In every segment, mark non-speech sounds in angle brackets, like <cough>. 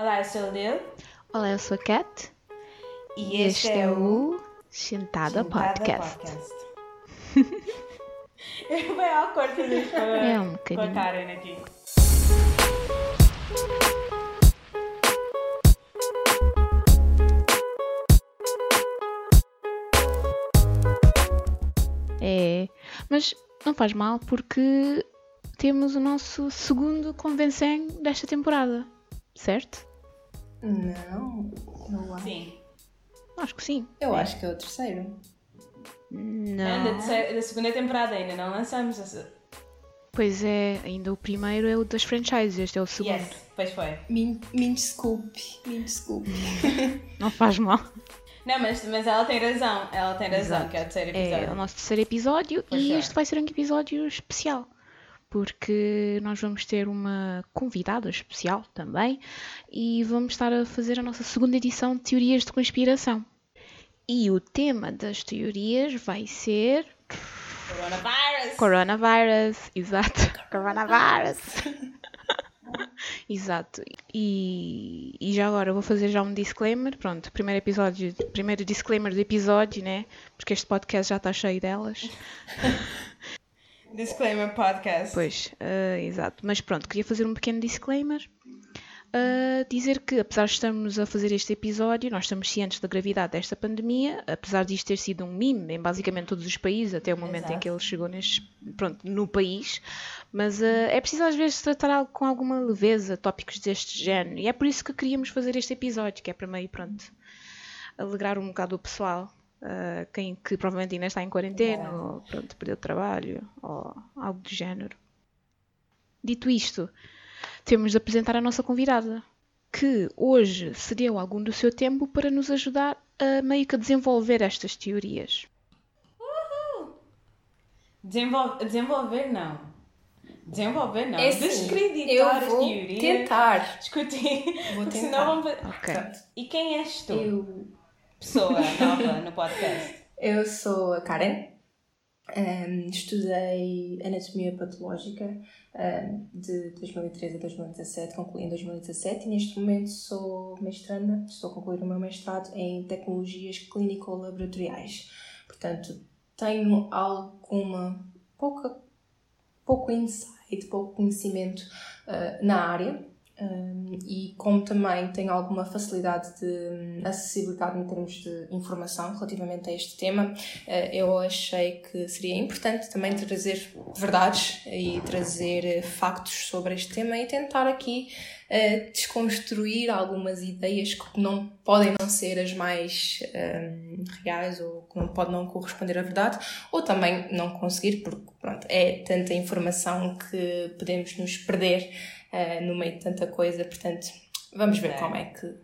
Olá, eu sou a Lil. Olá, eu sou a Kat. E este, é, o Sentada, Sentada Podcast. <laughs> é bem awkward fazer isto com a, É um. Karen aqui. É, mas não faz mal porque temos o nosso segundo convencem desta temporada, certo? Não, eu acho. Sim. Acho que sim. Eu acho que é o terceiro. Ainda Não. de se- da segunda temporada ainda não lançamos. essa- Pois é, ainda o primeiro é o das franchises, este é o segundo. Yes, pois foi. Me, me desculpe, me desculpe. <laughs> Não faz mal. Não, mas, mas ela tem razão. Ela tem razão, Exato. que é o terceiro É episódio. o nosso terceiro episódio Pois e é. este vai ser um episódio especial. Porque nós vamos ter uma convidada especial também e vamos estar a fazer a nossa segunda edição de Teorias de Conspiração. E o tema das teorias vai ser Coronavirus! Coronavirus. Exato. Coronavirus. <laughs> Exato. E, e já agora vou fazer já um disclaimer. Pronto, primeiro episódio, primeiro disclaimer do episódio, né? Porque este podcast já está cheio delas. <laughs> Disclaimer podcast. Pois, ah, exato. Mas pronto, queria fazer um pequeno disclaimer. Ah, dizer que, apesar de estarmos a fazer este episódio, nós estamos cientes da gravidade desta pandemia, apesar disto ter sido um mime em basicamente todos os países, até o momento em Exato. que ele chegou neste, pronto, no país. Mas ah, é preciso às vezes tratar algo com alguma leveza, tópicos deste género. E é por isso que queríamos fazer este episódio, que é para meio, pronto, alegrar um bocado o pessoal. Ah, quem que provavelmente ainda está em quarentena, Exato. ou pronto, perdeu o trabalho, ou algo do género. Dito isto, temos de apresentar a nossa convidada, que hoje cedeu algum do seu tempo para nos ajudar a meio que desenvolver estas teorias. Desenvolver, desenvolver não. Desenvolver não. É assim, Descreditar eu as vou teorias. tentar. Discutir. Vou tentar. senão vamos... Ok. Pronto. E quem és tu? Eu, Pessoa nova no podcast. eu sou a Karen. Ahm, estudei Anatomia Patológica ahm, de 2013 a 2017, concluí em 2017 e neste momento sou mestranda, estou a concluir o meu mestrado em Tecnologias Clínico-Laboratoriais. Portanto, tenho alguma pouca, pouco insight, pouco conhecimento ah, na área Um, e como também tenho alguma facilidade de hum, acessibilidade em termos de informação relativamente a este tema, eh, eu achei que seria importante também trazer verdades e trazer eh, factos sobre este tema e tentar aqui eh, desconstruir algumas ideias que não podem não ser as mais hum, reais ou que não podem não corresponder à verdade ou também não conseguir porque pronto, é tanta informação que podemos nos perder eh, no meio de tanta coisa, portanto, vamos ver É. como é que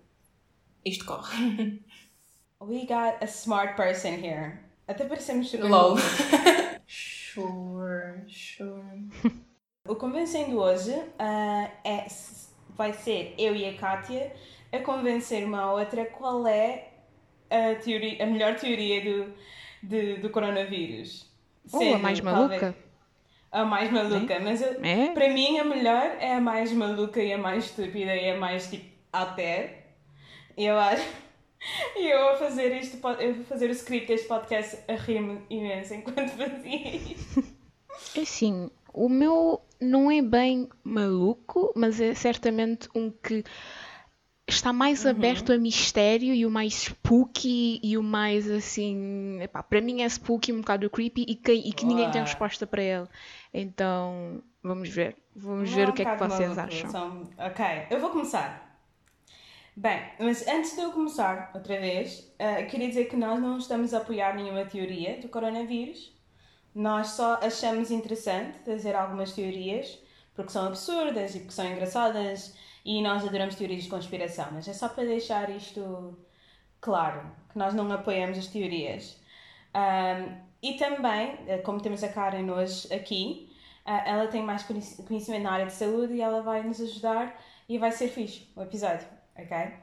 isto corre. <laughs> We got a smart person here. Até parecemos super LOL. burros. <laughs> Sure, sure. <laughs> O convencendo hoje ah, é, vai ser eu e a Kátia a convencer uma a outra qual é a, teoria, a melhor teoria do, de- do coronavírus. Ou a Sendo, mais talvez, maluca. A mais maluca, mas eu- É? para mim a melhor é a mais maluca e a mais estúpida e a mais tipo até. Eu acho. <laughs> E eu a fazer este eu a fazer o script deste podcast a rir-me imenso enquanto fazia isto. <laughs> É assim, o meu não é bem maluco, mas é certamente um que está mais aberto a mistério e o mais spooky e o mais assim. Epá, para mim é spooky, um bocado creepy e que, e que ninguém tem resposta para ele. Então, vamos ver. Vamos ver Não, o que é que um vocês acham. são- Ok, eu vou começar. Bem, mas antes de eu começar outra vez, eh, queria dizer que nós não estamos a apoiar nenhuma teoria do coronavírus. Nós só achamos interessante trazer algumas teorias, porque são absurdas e porque são engraçadas, e nós adoramos teorias de conspiração, mas é só para deixar isto claro, que nós não apoiamos as teorias. Ahm, e também, eh, como temos a Karen hoje aqui, ah, ela tem mais conhec- conhecimento na área de saúde e ela vai nos ajudar e vai ser fixe o episódio, ok?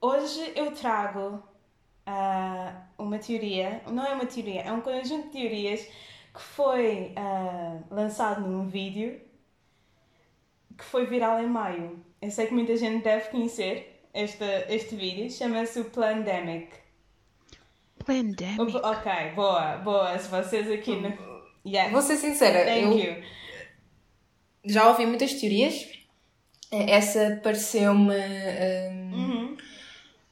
Hoje eu trago ah, uma teoria, não é uma teoria, é um conjunto de teorias que foi ah, lançado num vídeo que foi viral em maio. Eu sei que muita gente deve conhecer este, este vídeo, chama-se o Plandemic. Pandemic. Ok, boa, boa. Se vocês aqui no. Yeah. Vou ser sincera, Thank eu you. já ouvi muitas teorias. Eh, Essa pareceu-me hum, Uhum.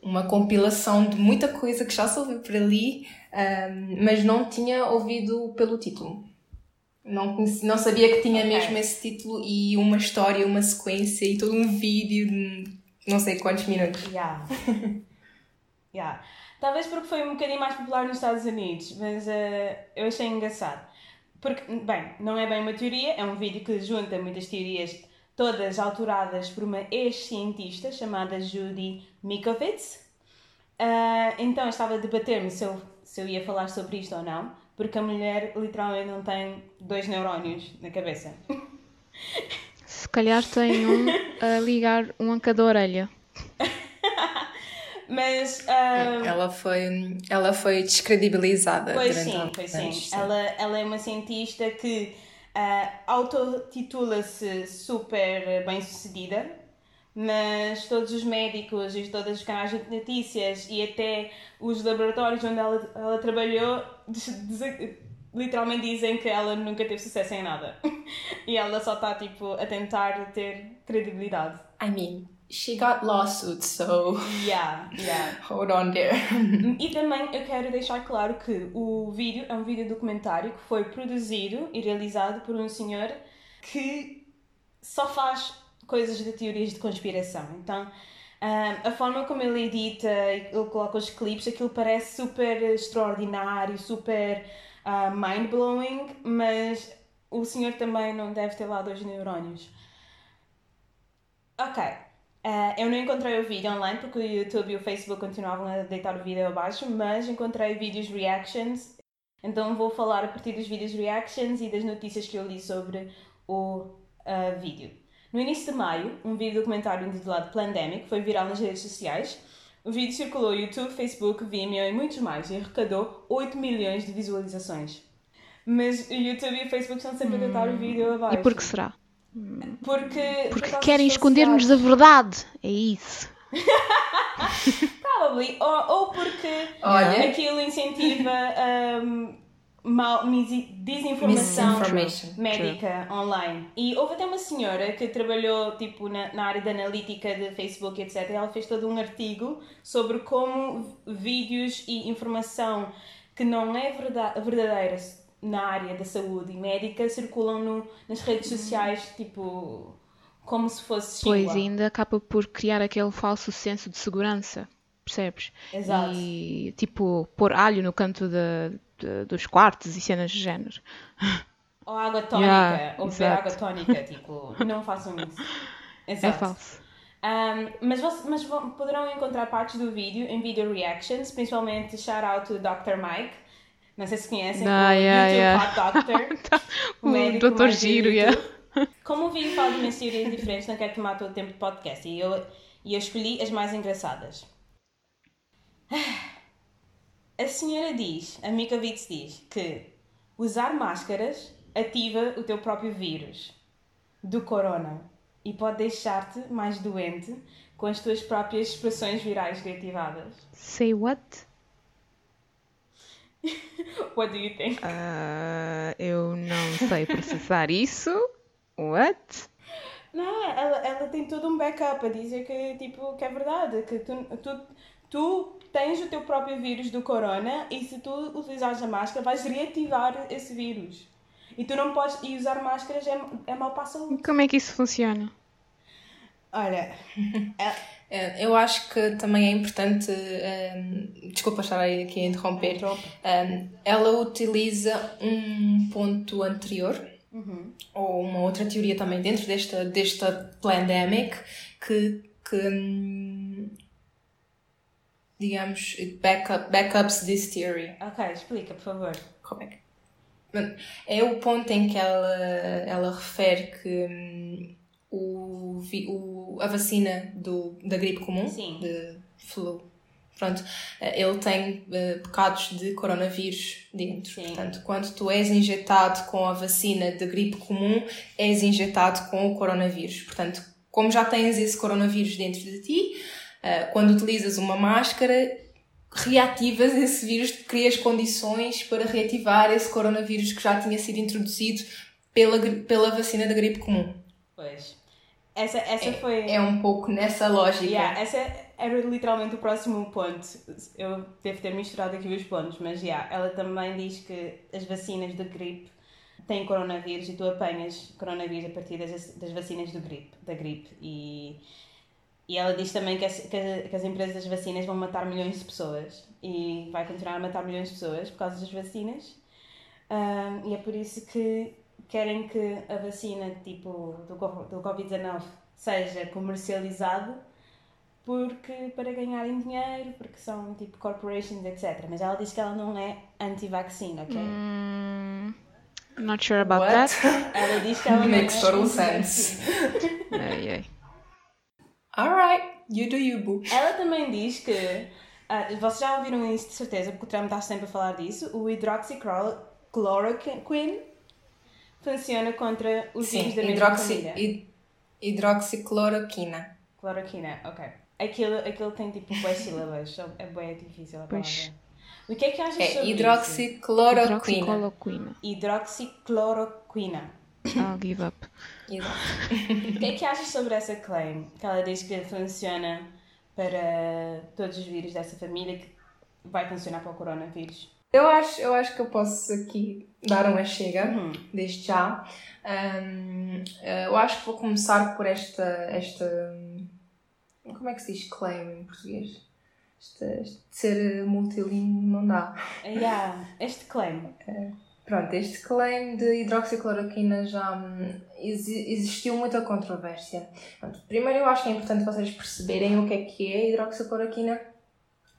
uma compilação de muita coisa que já se ouviu por ali, hum, mas não tinha ouvido pelo título. Não, conheci- não sabia que tinha Ok. mesmo esse título e uma história, uma sequência e todo um vídeo de não sei quantos minutos. Yeah. <laughs> yeah. Talvez porque foi um bocadinho mais popular nos Estados Unidos, mas eh, eu achei engraçado. Porque, bem, não é bem uma teoria, é um vídeo que junta muitas teorias, todas autoradas por uma ex-cientista chamada Judy Mikovits. Ah, então eu estava a debater-me se eu, se eu ia falar sobre isto ou não, porque a mulher literalmente não tem dois neurónios na cabeça. Se calhar tem um a ligar um a cada orelha. <laughs> Mas. ah, Ela foi, ela foi descredibilizada Pois sim, pois sim. sim. Ela, ela é uma cientista que ah, autotitula-se super bem-sucedida, mas todos os médicos e todos os canais de notícias e até os laboratórios onde ela, ela trabalhou literalmente dizem que ela nunca teve sucesso em nada. <laughs> e ela só está tipo, a tentar ter credibilidade. I mean, she got lawsuits, so <laughs> Yeah, yeah. hold on there. <laughs> E também eu quero deixar claro que o vídeo é um vídeo documentário que foi produzido e realizado por um senhor que só faz coisas de teorias de conspiração. Então, ah, a forma como ele edita, ele coloca os clipes, aquilo parece super extraordinário, super ah, mind-blowing, mas o senhor também não deve ter lá dois neurónios. Ok. Ah, eu não encontrei o vídeo online porque o YouTube e o Facebook continuavam a deitar o vídeo abaixo, mas encontrei vídeos reactions. Então vou falar a partir dos vídeos reactions e das notícias que eu li sobre o ah, vídeo. No início de maio, um vídeo documentário intitulado Plandemic foi viral nas redes sociais. O vídeo circulou no YouTube, Facebook, Vimeo e muitos mais e arrecadou 8 milhões de visualizações. Mas o YouTube e o Facebook estão sempre a deitar o vídeo abaixo. E por que será? Porque, por Porque causa querem esconder-nos da verdade. É isso. <laughs> Probably. Ou, ou porque Olha. aquilo incentiva um, mal, desinformação médica online. E houve até uma senhora que trabalhou tipo, na, na área da analítica de Facebook, etc. Ela fez todo um artigo sobre como vídeos e informação que não é verda- verdadeira na área da saúde e médica circulam no, nas redes sociais, tipo, como se fosse Pois Xingua. ainda acaba por criar aquele falso senso de segurança. Percebes? Exato. E tipo, pôr alho no canto da- de- dos quartos e cenas de género. <laughs> Ou água tónica, Yeah, ou beber água tónica, tipo, não façam isso. <laughs> É Exato. falso. Um, mas, mas vão- poderão encontrar partes do vídeo em video reactions, principalmente shout out to Dr. Mike. Não sei se conhecem, Ah, o yeah, YouTube yeah. Hot Doctor. <laughs> O médico Dr. Giro, yeah. Como o vídeo fala de teorias diferentes, não quero tomar todo o tempo de podcast e eu, e eu escolhi as mais engraçadas. <sighs> A senhora diz, a Mikovits diz, que usar máscaras ativa o teu próprio vírus do corona e pode deixar-te mais doente com as tuas próprias expressões virais reativadas. Say what? <laughs> What do you think? Ah, eu não sei processar isso. What? Não, ela, ela tem todo um backup a dizer que, tipo, que é verdade, que tu, tu, tu tens o teu próprio vírus do corona e se tu utilizares a máscara vais reativar esse vírus. E tu não podes, e usar máscaras é, é mau para a saúde. Como é que isso funciona? Olha, É, Eu acho que também é importante, hum, desculpa estar aqui a interromper, hum, ela utiliza um ponto anterior, ou uma outra teoria também dentro desta, desta pandemic, que, que hum, digamos, it backups this theory. ok, explica, por favor. Como é que... É o ponto em que ela, ela refere que hum, o, o, a vacina do, da gripe comum, Sim. de flu, pronto, eh, ele tem eh, bocados de coronavírus dentro. Sim. Portanto, quando tu és injetado com a vacina de gripe comum, és injetado com o coronavírus. Portanto, como já tens esse coronavírus dentro de ti, Uh, quando utilizas uma máscara, reativas esse vírus, crias condições para reativar esse coronavírus que já tinha sido introduzido pela, pela vacina da gripe comum. Pois. Essa, essa é, foi. É um pouco nessa lógica. Yeah, essa era literalmente o próximo ponto. Eu devo ter misturado aqui os pontos, mas yeah, ela também diz que as vacinas de gripe têm coronavírus e tu apanhas coronavírus a partir das, das vacinas do gripe, da gripe. E, e ela diz também que as, que, que as empresas das vacinas vão matar milhões de pessoas e vai continuar a matar milhões de pessoas por causa das vacinas. Um, e é por isso que querem que a vacina tipo do, do Covid-19 seja comercializada porque para ganharem dinheiro, porque são tipo corporations, etc. Mas ela diz que ela não é anti-vaccine, ok? Mm, not sure about What? that. Ela diz que ela não Makes é total anti-vaccine. Ai, ai. Alright, you do you, boo. Ela também diz que, ah, vocês já ouviram isso de certeza, porque o Trump está sempre a falar disso, o hidroxicloroquine funciona contra os Sim, vírus da mesma hidroxi, família. hid, hidroxicloroquina. Cloroquina, ok. Aquilo, aquilo tem tipo boas sílabas, é bem difícil a Pois. palavra. O que é que achas É sobre hidroxicloroquina. Hidroxicloroquina. isso? Hidroxicloroquina. I'll give up. Exato. O que é que achas sobre essa claim? Que ela diz que funciona para todos os vírus dessa família, que vai funcionar para o coronavírus. Eu acho, eu acho que eu posso aqui dar uma chega, Uhum. desde já. Ahm, eh, eu acho que vou começar por esta, esta. Como é que se diz claim em português? Este de ser multilingue não dá. Yeah, este claim. Pronto, este claim de hidroxicloroquina já hum, exi- existiu muita controvérsia. Primeiro, eu acho que é importante vocês perceberem o que é que é hidroxicloroquina.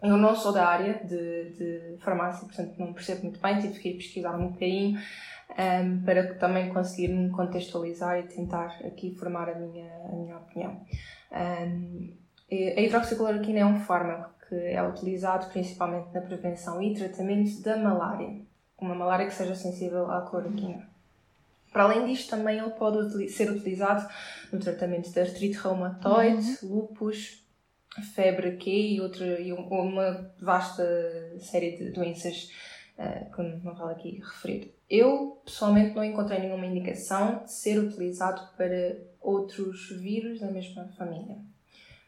Eu não sou da área de, de farmácia, portanto não percebo muito bem, tive que ir pesquisar um bocadinho hum, para também conseguir me contextualizar e tentar aqui formar a minha, a minha opinião. E a hidroxicloroquina é um fármaco que é utilizado principalmente na prevenção e tratamento da malária uma malária que seja sensível à cloroquina. Para além disto, também ele pode ser utilizado no tratamento de artrite reumatoide, lúpus, febre Q e, outra, e um- uma vasta série de doenças eh, que não vale aqui referir. Eu, pessoalmente, não encontrei nenhuma indicação de ser utilizado para outros vírus da mesma família.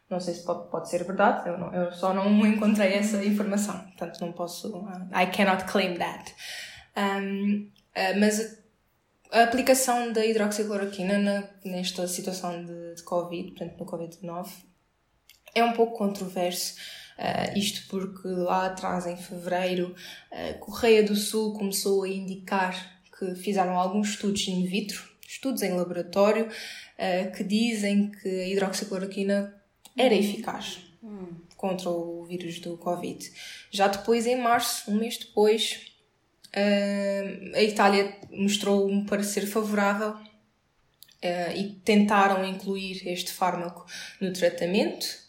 Não sei se pode, pode ser verdade, eu, não- eu só não <laughs> encontrei essa informação, portanto não posso. I cannot claim that. Um, uh, mas a, a aplicação da hidroxicloroquina na, nesta situação de, de Covid, portanto no Covid-19, é um pouco controverso. Uh, isto porque lá atrás, em fevereiro, a Correia do Sul começou a indicar que fizeram alguns estudos in vitro, estudos em laboratório, uh, que dizem que a hidroxicloroquina era eficaz contra o vírus do Covid. Já depois, em março, um mês depois, uh, a Itália mostrou um parecer favorável uh, e tentaram incluir este fármaco no tratamento.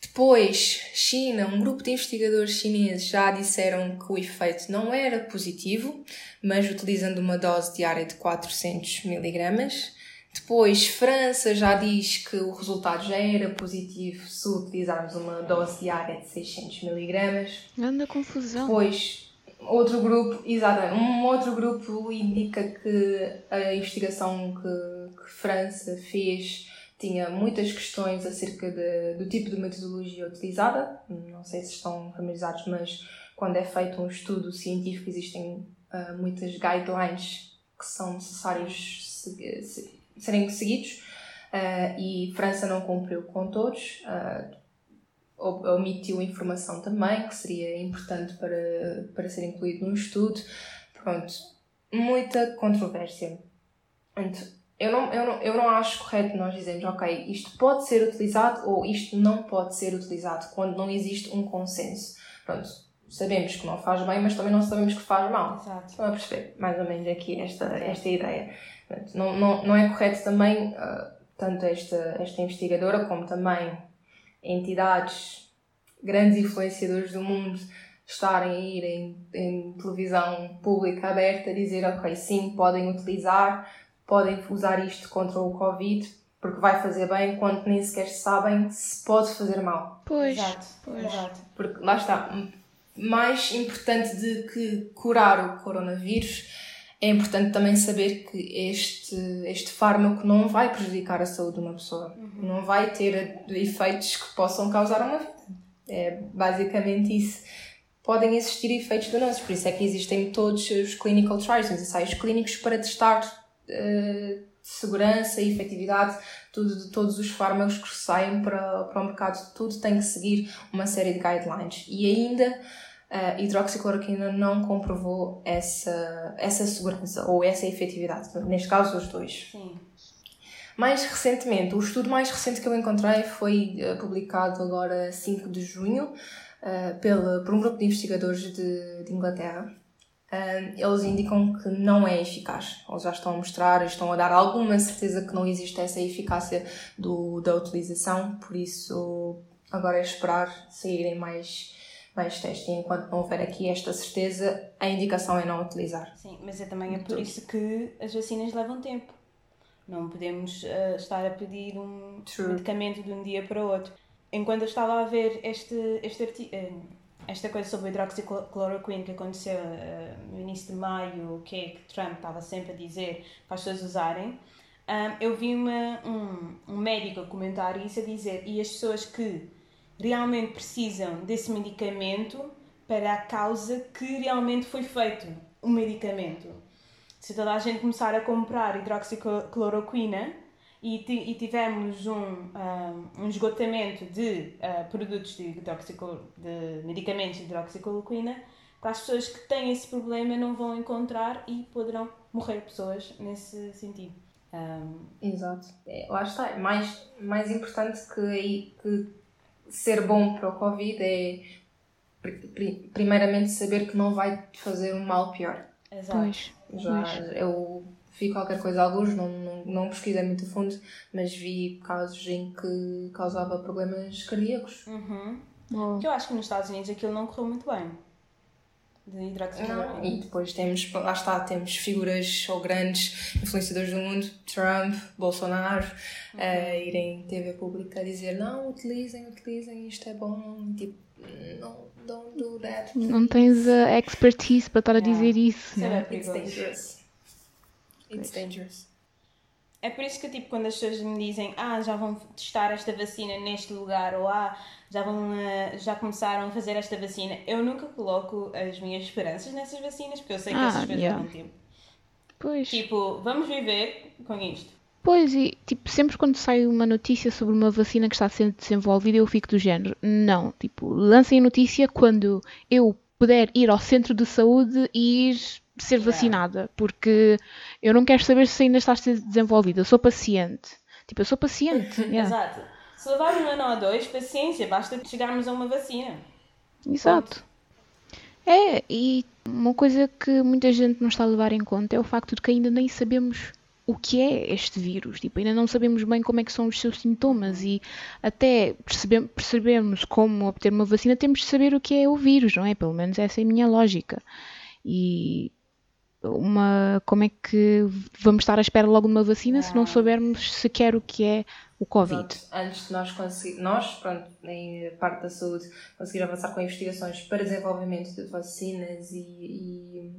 Depois, China, um grupo de investigadores chineses já disseram que o efeito não era positivo, mas utilizando uma dose diária de 400 miligramas. Depois, França já diz que o resultado já era positivo se utilizarmos uma dose diária de 600 miligramas. Anda confusão. Depois, outro grupo, exatamente, um outro grupo indica que a investigação que, que França fez tinha muitas questões acerca de, do tipo de metodologia utilizada. Não sei se estão familiarizados, mas quando é feito um estudo científico existem uh, muitas guidelines que são necessários se, se, serem seguidos uh, e França não cumpriu com todos. Uh, omitiu informação também que seria importante para, para ser incluído num estudo. Pronto, muita controvérsia. Eu não, eu, não, eu não acho correto nós dizermos, ok, isto pode ser utilizado ou isto não pode ser utilizado quando não existe um consenso. Pronto, sabemos que não faz bem, mas também não sabemos que faz mal. Exato. Estão a perceber mais ou menos aqui esta, esta ideia. Não, não, não é correto também, uh, tanto esta, esta investigadora como também entidades, grandes influenciadores do mundo, estarem a ir em, em televisão pública aberta a dizer, ok, sim, podem utilizar, podem usar isto contra o Covid. porque vai fazer bem enquanto nem sequer sabem se pode fazer mal. Pois, Exato, pois. exato. Porque lá está, mais importante de que curar o coronavírus, é importante também saber que este, este fármaco não vai prejudicar a saúde de uma pessoa, não vai ter efeitos que possam causar uma vida. É basicamente isso. Podem existir efeitos danosos, por isso é que existem todos os clinical trials, os ensaios clínicos para testar eh, segurança e efetividade tudo, de todos os fármacos que saem para, para o mercado. Tudo tem que seguir uma série de guidelines. E ainda a hidroxicloroquina não comprovou essa, essa segurança ou essa efetividade. Neste caso, os dois. Sim. Mais recentemente, o estudo mais recente que eu encontrei foi eh, publicado agora 5 de junho eh, pela, por um grupo de investigadores de, de Inglaterra. Eh, eles indicam que não é eficaz. Eles já estão a mostrar, estão a dar alguma certeza que não existe essa eficácia do, da utilização, por isso agora é esperar saírem mais, mais testes. E enquanto não houver aqui esta certeza, a indicação é não utilizar. Sim, mas é também é por isso que as vacinas levam tempo. Não podemos eh, estar a pedir um True. medicamento de um dia para o outro. Enquanto eu estava a ver este, este arti- eh, esta coisa sobre a hidroxicloroquina que aconteceu eh, no início de maio, o que é que Trump estava sempre a dizer para as pessoas usarem, ah, eu vi uma, um, um médico a comentar isso, a dizer, e as pessoas que realmente precisam desse medicamento para a causa que realmente foi feito o medicamento. Se toda a gente começar a comprar hidroxicloroquina e, e tivermos um, ah, um esgotamento de ah, produtos de, hidroxiclo, de medicamentos de hidroxicloroquina, para as pessoas que têm esse problema não vão encontrar e poderão morrer pessoas nesse sentido. Ah, Exato. É, lá está. Mais, mais importante que, que ser bom para o Covid é, pri- pri- primeiramente, saber que não vai te fazer um mal pior. exato. Pois, Já eu vi qualquer coisa, alguns, não, não, não pesquisei muito a fundo, mas vi casos em que causava problemas cardíacos. Uhum. Oh. Eu acho que nos Estados Unidos aquilo não correu muito bem. De Não, hidroxicloroquina. e depois temos, lá está, temos figuras ou grandes influenciadores do mundo, Trump, Bolsonaro, a irem em TV pública a dizer não, utilizem, utilizem, isto é bom, tipo, não, don't do that. Não tens a expertise para estar a dizer isso. É né? It's dangerous. It's dangerous. É por isso que, tipo, quando as pessoas me dizem ah, já vão testar esta vacina neste lugar ou ah, já, vão, eh, já começaram a fazer esta vacina, eu nunca coloco as minhas esperanças nessas vacinas, porque eu sei que Ah, essas coisas yeah. tempo. Pois. Tipo, vamos viver com isto. Pois, e tipo, sempre quando sai uma notícia sobre uma vacina que está sendo desenvolvida, eu fico do género. Não, tipo, lancem a notícia quando eu puder ir ao centro de saúde e ir ser vacinada, porque eu não quero saber se ainda está a ser desenvolvida. Eu sou paciente. Tipo, eu sou paciente. <laughs> yeah. Exato. Se levar um ano ou dois, paciência, basta chegarmos a uma vacina. Exato. É, e uma coisa que muita gente não está a levar em conta é o facto de que ainda nem sabemos o que é este vírus. Tipo, ainda não sabemos bem como é que são os seus sintomas e até percebe percebermos como obter uma vacina, temos de saber o que é o vírus, não é? Pelo menos essa é a minha lógica. E uma, como é que vamos estar à espera logo de uma vacina se não soubermos sequer o que é o Covid? Exato. Antes de nós conseguir, nós, pronto, em parte da saúde, conseguir avançar com investigações para desenvolvimento de vacinas e,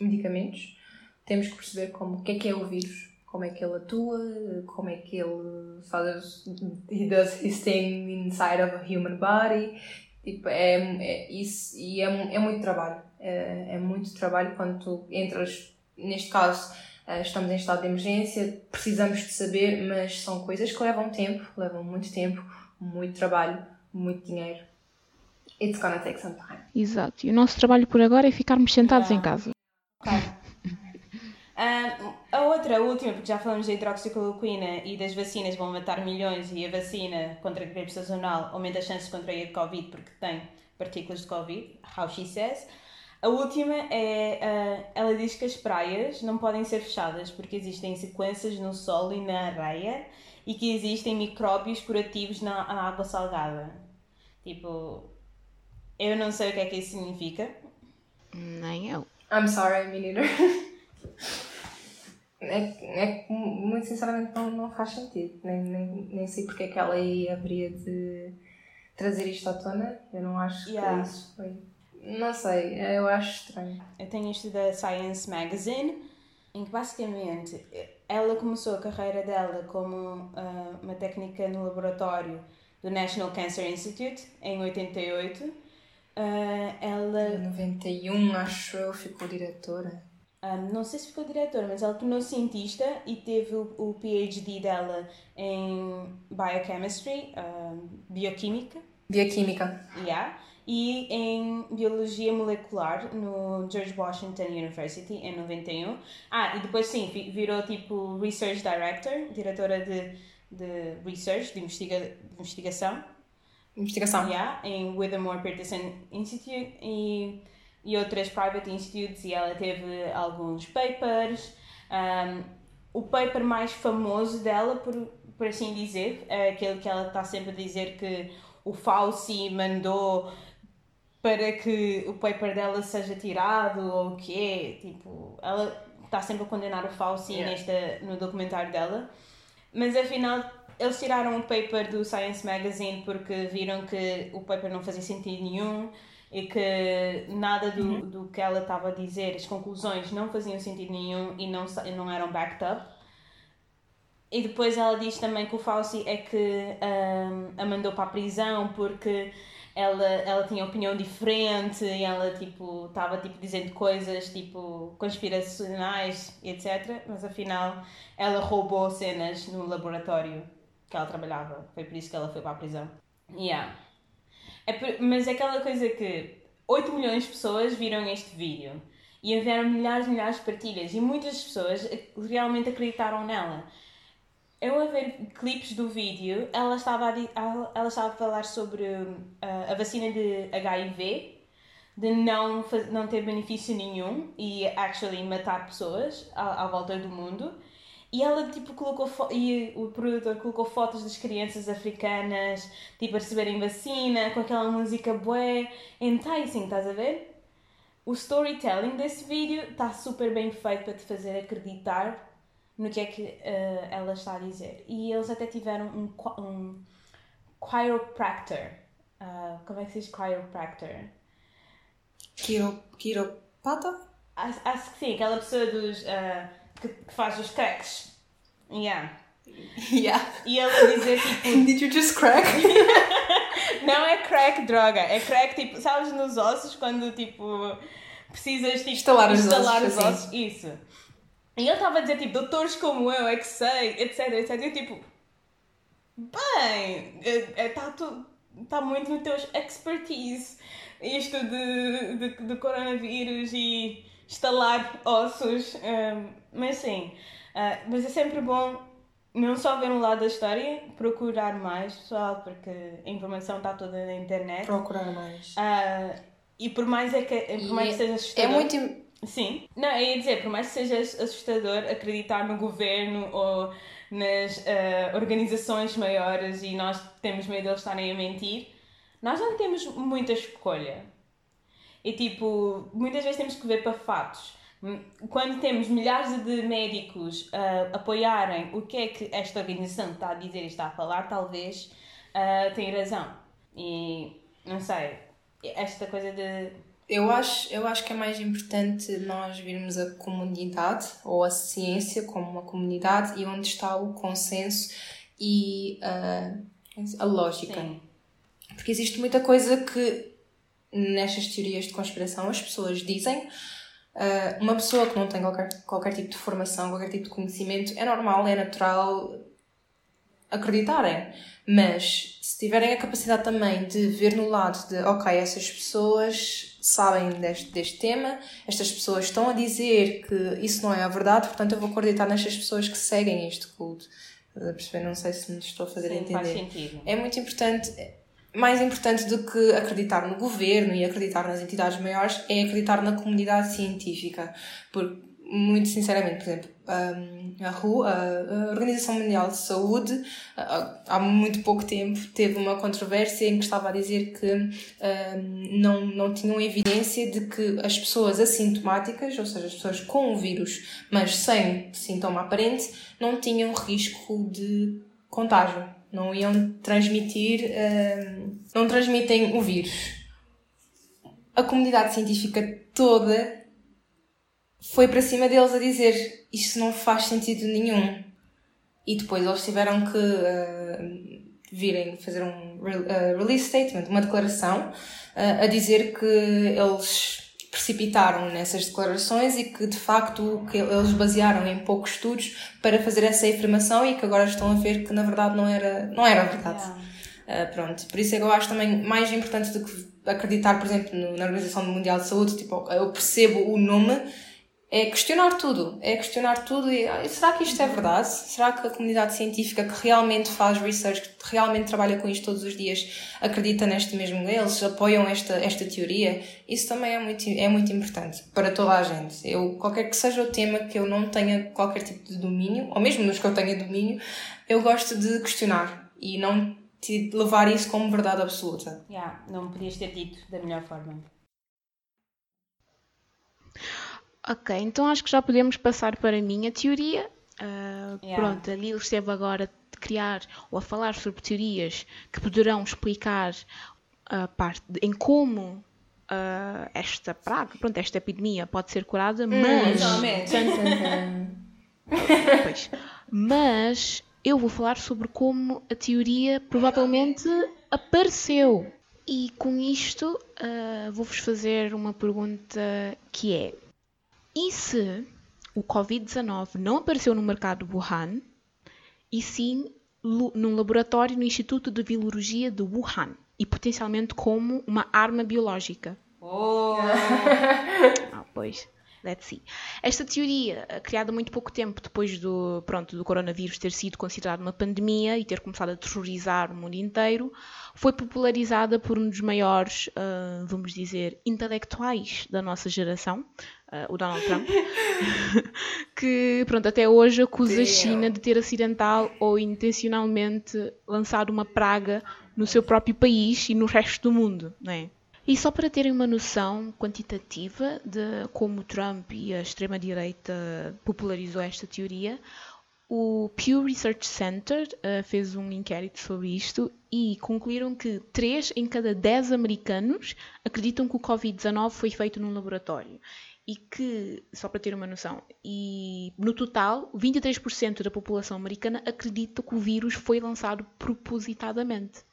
e medicamentos, temos que perceber como, o que é que é o vírus, como é que ele atua, como é que ele faz, <laughs> he does his thing inside of a human body, tipo, é, é isso, e é, é muito trabalho, é, é muito trabalho quando tu entras, neste caso, eh, estamos em estado de emergência, precisamos de saber, mas são coisas que levam tempo, levam muito tempo, muito trabalho, muito dinheiro. It's gonna take some time. Exato. E o nosso trabalho por agora é ficarmos sentados em Yeah. casa. Ok. A outra, a última, porque já falamos da hidroxicloroquina e das vacinas vão matar milhões e a vacina contra a gripe sazonal aumenta as chances de contrair de Covid porque tem partículas de Covid, how she says. A última é, ah, ela diz que as praias não podem ser fechadas porque existem sequências no solo e na areia e que existem micróbios curativos na, na água salgada. Tipo, eu não sei o que é que isso significa, Nem eu. I'm sorry, me neither. <laughs> é, é que, muito sinceramente não, não faz sentido. Nem, nem, nem sei porque é que ela aí haveria de trazer isto à tona. Eu não acho Yeah. que isso foi. Não sei, eu acho estranho. Eu tenho isto da Science Magazine, em que basicamente ela começou a carreira dela como ah, uma técnica no laboratório do National Cancer Institute em 88. Ah, ela Em 91, acho eu, ficou diretora. Ah, não sei se ficou diretora, mas ela tornou-se cientista e teve o, o PhD dela em Biochemistry, ah, Bioquímica, Bioquímica. yeah, e em Biologia Molecular no George Washington University em 91. Ah, e depois sim, vi- virou tipo Research Director, diretora de, de Research, de, investiga, de investigação Investigação. Yeah, em Withermore Peterson Institute e, e outras private institutes e ela teve alguns papers. Um, o paper mais famoso dela, por, por assim dizer, é aquele que ela está sempre a dizer que o Fauci mandou para que o paper dela seja tirado ou o quê. Tipo, ela está sempre a condenar o Fauci Yeah. nesta, no documentário dela. Mas afinal, eles tiraram o paper do Science Magazine porque viram que o paper não fazia sentido nenhum e que nada do, do que ela estava a dizer, as conclusões não faziam sentido nenhum e não, não eram backed up. E depois ela diz também que o Fauci é que ahm, a mandou para a prisão porque ela, ela tinha opinião diferente e ela tipo estava tipo dizendo coisas tipo conspiracionais etc. Mas afinal ela roubou cenas no laboratório que ela trabalhava. Foi por isso que ela foi para a prisão. Yeah. É por- mas é aquela coisa que 8 milhões de pessoas viram este vídeo e enviaram milhares e milhares de partilhas e muitas pessoas realmente acreditaram nela. Eu a ver clipes do vídeo, ela estava a, ela estava a falar sobre uh, a vacina de HIV, de não, não ter benefício nenhum e actually matar pessoas à, à volta do mundo. E ela tipo colocou e o produtor colocou fotos das crianças africanas tipo a receberem vacina com aquela música bué enticing, estás a ver? O storytelling desse vídeo está super bem feito para te fazer acreditar no que é que eh, ela está a dizer. E eles até tiveram um, um chiropractor. Ah, como é que se diz chiropractor? Quiro, quiropata? Acho, acho que sim, aquela pessoa dos, ah, que, que faz os cracks. Yeah. Yeah. E ele a dizer <laughs> tipo. Did you just crack? <laughs> Não é crack droga, é crack tipo, sabes, nos ossos quando tipo precisas tipo, Estalar os estalar ossos, os assim. ossos. Isso. E ele estava a dizer tipo, doutores como eu é que sei, etc, etc. E eu tipo, bem, está tá muito no teu expertise isto de, de, de coronavírus e estalar ossos. hum, mas sim, ah, mas é sempre bom não só ver um lado da história, procurar mais, pessoal, porque a informação está toda na internet. Procurar mais. Ah, e por mais, é que, por mais que seja É assustador. muito. im- Sim. Não, eu ia dizer, por mais que seja assustador acreditar no governo ou nas ah, organizações maiores e nós temos medo de eles estarem a mentir, nós não temos muita escolha. E tipo, muitas vezes temos que ver para fatos. Quando temos milhares de médicos a apoiarem o que é que esta organização está a dizer e está a falar, talvez ah, tenha razão. E não sei, esta coisa de. Eu acho, eu acho que é mais importante nós virmos a comunidade ou a ciência como uma comunidade e onde está o consenso e ah, a lógica. Sim. Porque existe muita coisa que nestas teorias de conspiração as pessoas dizem. Ah, uma pessoa que não tem qualquer, qualquer tipo de formação, qualquer tipo de conhecimento, é normal, é natural acreditarem. Mas se tiverem a capacidade também de ver no lado de, ok, essas pessoas sabem deste, deste tema, estas pessoas estão a dizer que isso não é a verdade, portanto eu vou acreditar nestas pessoas que seguem este culto. Perceber? Não sei se me estou a fazer Sim, entender faz sentido. é muito importante, mais importante do que acreditar no governo e acreditar nas entidades maiores, é acreditar na comunidade científica. Porque muito sinceramente, por exemplo, a WHO, a Organização Mundial de Saúde, há muito pouco tempo teve uma controvérsia em que estava a dizer que não, não tinham evidência de que as pessoas assintomáticas, ou seja, as pessoas com o vírus, mas sem sintoma aparente, não tinham risco de contágio, não iam transmitir, não transmitem o vírus. A comunidade científica toda foi para cima deles a dizer isto não faz sentido nenhum. E depois eles tiveram que uh, virem fazer um uh, release statement, uma declaração, uh, a dizer que eles precipitaram nessas declarações e que de facto que eles basearam em poucos estudos para fazer essa afirmação e que agora estão a ver que na verdade não era, não era verdade. Yeah. pronto, por isso é que eu acho também mais importante do que acreditar, por exemplo, na Organização Mundial de Saúde, tipo, eu percebo o nome, é questionar tudo. É questionar tudo e ah, será que isto é verdade? Será que a comunidade científica que realmente faz research, que realmente trabalha com isto todos os dias, acredita neste mesmo? Eles apoiam esta, esta teoria? Isso também é muito, é muito importante para toda a gente. Eu, qualquer que seja o tema que eu não tenha qualquer tipo de domínio, ou mesmo nos que eu tenha domínio, eu gosto de questionar e não levar isso como verdade absoluta. Yeah, não podias ter dito da melhor forma. Ok, então acho que já podemos passar para a minha teoria. Uh, yeah. Pronto, a Lil esteve agora a criar ou a falar sobre teorias que poderão explicar a parte de, em como uh, esta praga, pronto, esta epidemia pode ser curada, hum, mas. pois, mas eu vou falar sobre como a teoria provavelmente apareceu. E com isto uh, vou-vos fazer uma pergunta que é: e se o Covid-19 não apareceu no mercado de Wuhan, e sim num laboratório no Instituto de Virologia de Wuhan, e potencialmente como uma arma biológica? Oh! <laughs> ah, pois. Let's see. Esta teoria, eh, criada muito pouco tempo depois do, pronto, do coronavírus ter sido considerado uma pandemia e ter começado a terrorizar o mundo inteiro, foi popularizada por um dos maiores, uh, vamos dizer, intelectuais da nossa geração, uh, o Donald Trump, <laughs> que pronto, até hoje acusa a China de ter acidental ou intencionalmente lançado uma praga no seu próprio país e no resto do mundo, não é? E só para terem uma noção quantitativa de como Trump e a extrema-direita popularizou esta teoria, o Pew Research Center uh, fez um inquérito sobre isto e concluíram que 3 em cada 10 americanos acreditam que o Covid-19 foi feito num laboratório. E que, só para ter uma noção, e no total, 23% da população americana acredita que o vírus foi lançado propositadamente.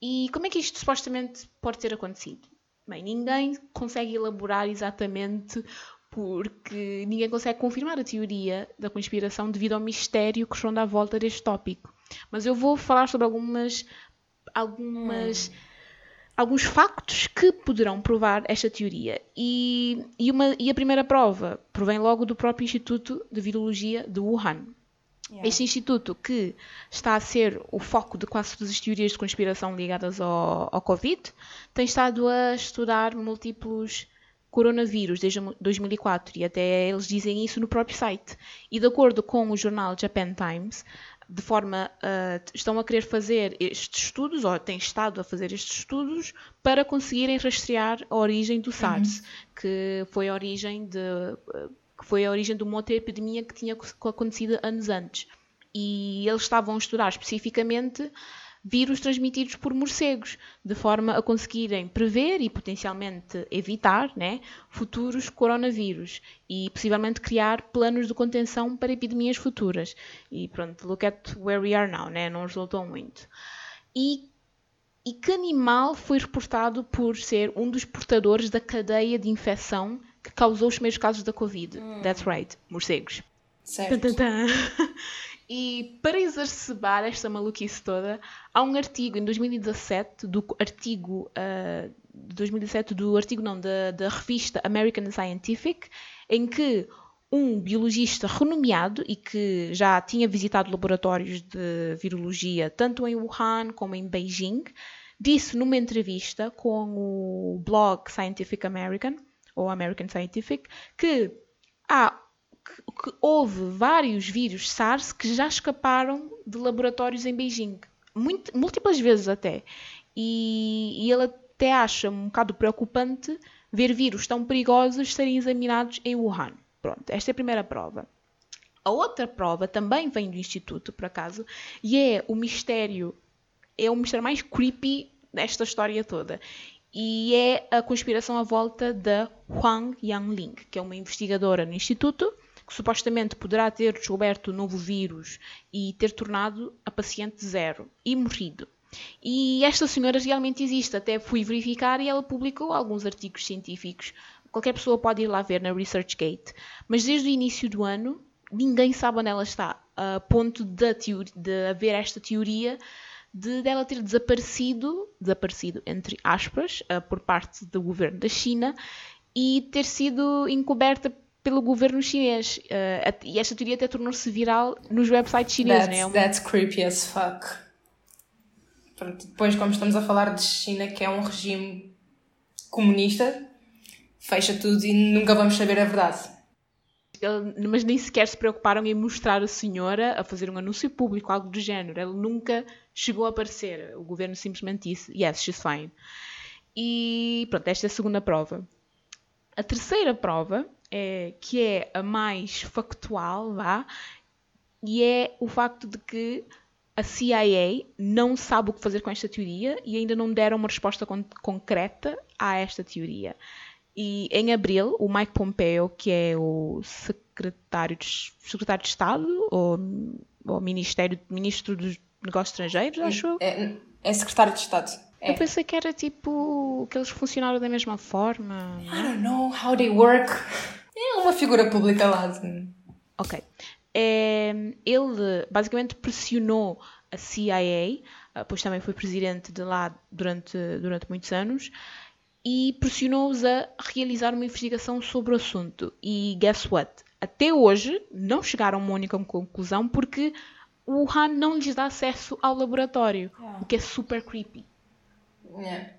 E como é que isto supostamente pode ter acontecido? Bem, ninguém consegue elaborar exatamente porque ninguém consegue confirmar a teoria da conspiração devido ao mistério que ronda à volta deste tópico. Mas eu vou falar sobre algumas, algumas, hum. Alguns factos que poderão provar esta teoria. E, e, uma, e a primeira prova provém logo do próprio Instituto de Virologia de Wuhan. Yeah. Este instituto, que está a ser o foco de quase todas as teorias de conspiração ligadas ao, ao Covid, tem estado a estudar múltiplos coronavírus desde 2004 e até eles dizem isso no próprio site. E de acordo com o jornal Japan Times, de forma uh, estão a querer fazer estes estudos, ou têm estado a fazer estes estudos, para conseguirem rastrear a origem do SARS, uhum. que foi a origem de. Uh, que foi a origem de uma outra epidemia que tinha acontecido anos antes. E eles estavam a estudar especificamente vírus transmitidos por morcegos, de forma a conseguirem prever e potencialmente evitar né, futuros coronavírus e possivelmente criar planos de contenção para epidemias futuras. E pronto, look at where we are now, né? não resultou muito. E, e que animal foi reportado por ser um dos portadores da cadeia de infecção que causou os primeiros casos da Covid. Hum. That's right, morcegos. Certo. <laughs> E para exacerbar esta maluquice toda, há um artigo em 2017 do artigo uh, 2017 do artigo não da, da revista American Scientific, em que um biologista renomeado e que já tinha visitado laboratórios de virologia tanto em Wuhan como em Beijing, disse numa entrevista com o blog Scientific American ou American Scientific, que há que, houve vários vírus SARS que já escaparam de laboratórios em Beijing, muito, múltiplas vezes até. E, e ele até acha um bocado preocupante ver vírus tão perigosos serem examinados em Wuhan. Pronto, esta é a primeira prova. A outra prova também vem do Instituto, por acaso, e é o mistério, é o mistério mais creepy desta história toda. E é a conspiração à volta da Huang Yangling, que é uma investigadora no Instituto, que supostamente poderá ter descoberto o novo vírus e ter tornado a paciente zero e morrido. E esta senhora realmente existe, até fui verificar e ela publicou alguns artigos científicos. Qualquer pessoa pode ir lá ver na ResearchGate. Mas desde o início do ano ninguém sabe onde ela está, a ponto de, de haver esta teoria de dela ter desaparecido, desaparecido entre aspas, uh, por parte do governo da China e ter sido encoberta pelo governo chinês. Uh, e esta teoria até tornou-se viral nos websites chineses. That's, né? É that's creepy as fuck. Depois, como estamos a falar de China, que é um regime comunista, fecha tudo e nunca vamos saber a verdade mas nem sequer se preocuparam em mostrar a senhora a fazer um anúncio público, algo do género. Ela nunca chegou a aparecer. O governo simplesmente disse: Yes, she's fine. E pronto, esta é a segunda prova. A terceira prova, é, que é a mais factual, vá, e é o facto de que a CIA não sabe o que fazer com esta teoria e ainda não deram uma resposta con concreta a esta teoria. E em abril, o Mike Pompeo, que é o secretário de, secretário de Estado, ou, ou Ministério, Ministro dos Negócios Estrangeiros, acho é, é secretário de Estado. É. Eu pensei que era tipo que eles funcionaram da mesma forma. I don't know how they work. É uma figura pública lá. Ok. É, ele basicamente pressionou a CIA, ah, pois também foi presidente de lá durante, durante muitos anos, e pressionou-os a realizar uma investigação sobre o assunto. E guess what? Até hoje não chegaram a uma única conclusão porque o Han não lhes dá acesso ao laboratório, yeah. o que é super creepy. Yeah.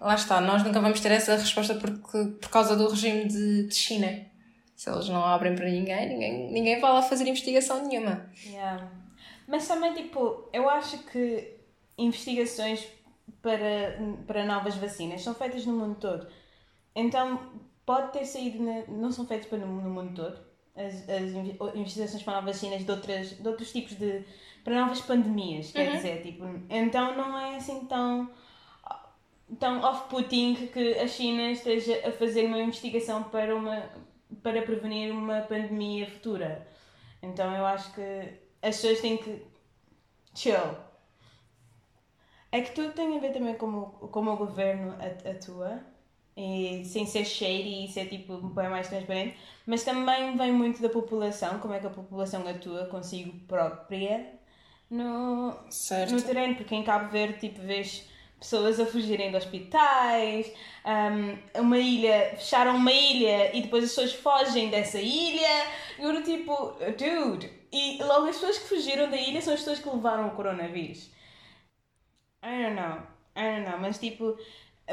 Lá está, nós nunca vamos ter essa resposta porque, por causa do regime de, de China. Se eles não abrem para ninguém, ninguém, ninguém vai lá fazer investigação nenhuma. Yeah. Mas também, tipo, eu acho que investigações para, para novas vacinas são feitas no mundo todo. Então, pode ter saído, na, não são feitas para no, no mundo todo, as, as investigações para novas vacinas de, outras, de outros tipos de. para novas pandemias, uhum. quer dizer, tipo, então não é assim tão tão off-putting que a China esteja a fazer uma investigação para, uma, para prevenir uma pandemia futura. Então eu acho que as pessoas têm que chill é que tudo tem a ver também como, como o governo atua, e sem ser shady e ser tipo um pouco mais transparente, mas também vem muito da população, como é que a população atua consigo própria no, certo. no terreno, porque em Cabo Verde tipo, vês pessoas a fugirem de hospitais, um, uma ilha, fecharam uma ilha e depois as pessoas fogem dessa ilha, e eu tipo, dude, e logo as pessoas que fugiram da ilha são as pessoas que levaram o coronavírus. I don't know. I don't know. Mas tipo,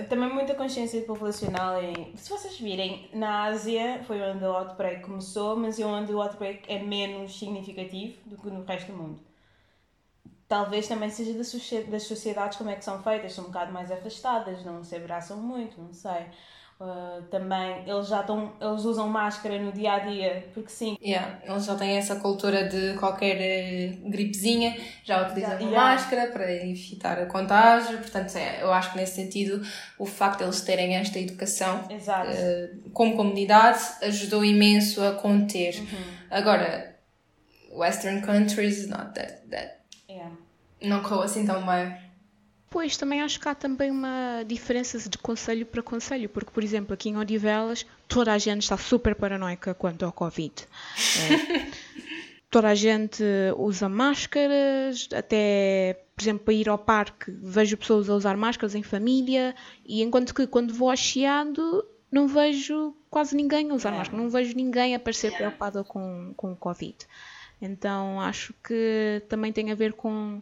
também muita consciência populacional em. Se vocês virem, na Ásia foi onde o outbreak começou, mas é onde o outbreak é menos significativo do que no resto do mundo. Talvez também seja das sociedades como é que são feitas, são um bocado mais afastadas, não se abraçam muito, não sei. Uh, também eles já estão eles usam máscara no dia a dia porque sim yeah, eles já têm essa cultura de qualquer uh, gripezinha já utilizam yeah. máscara para evitar o contágio portanto é, eu acho que nesse sentido o facto de eles terem esta educação uh, como comunidade ajudou imenso a conter uhum. agora Western countries not that, that. Não correu assim tão bem Pois, também acho que há também uma diferença de conselho para conselho, porque, por exemplo, aqui em Odivelas, toda a gente está super paranoica quanto ao Covid. <laughs> É, toda a gente usa máscaras, até, por exemplo, para ir ao parque, vejo pessoas a usar máscaras em família, e enquanto que quando vou ao Chiado, não vejo quase ninguém a usar é. máscara, não vejo ninguém a parecer preocupado com, com o Covid. Então, acho que também tem a ver com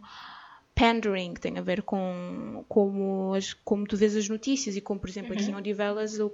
pandering, tem a ver com como, as, como tu vês as notícias e como, por exemplo, aqui em Odivelas, o,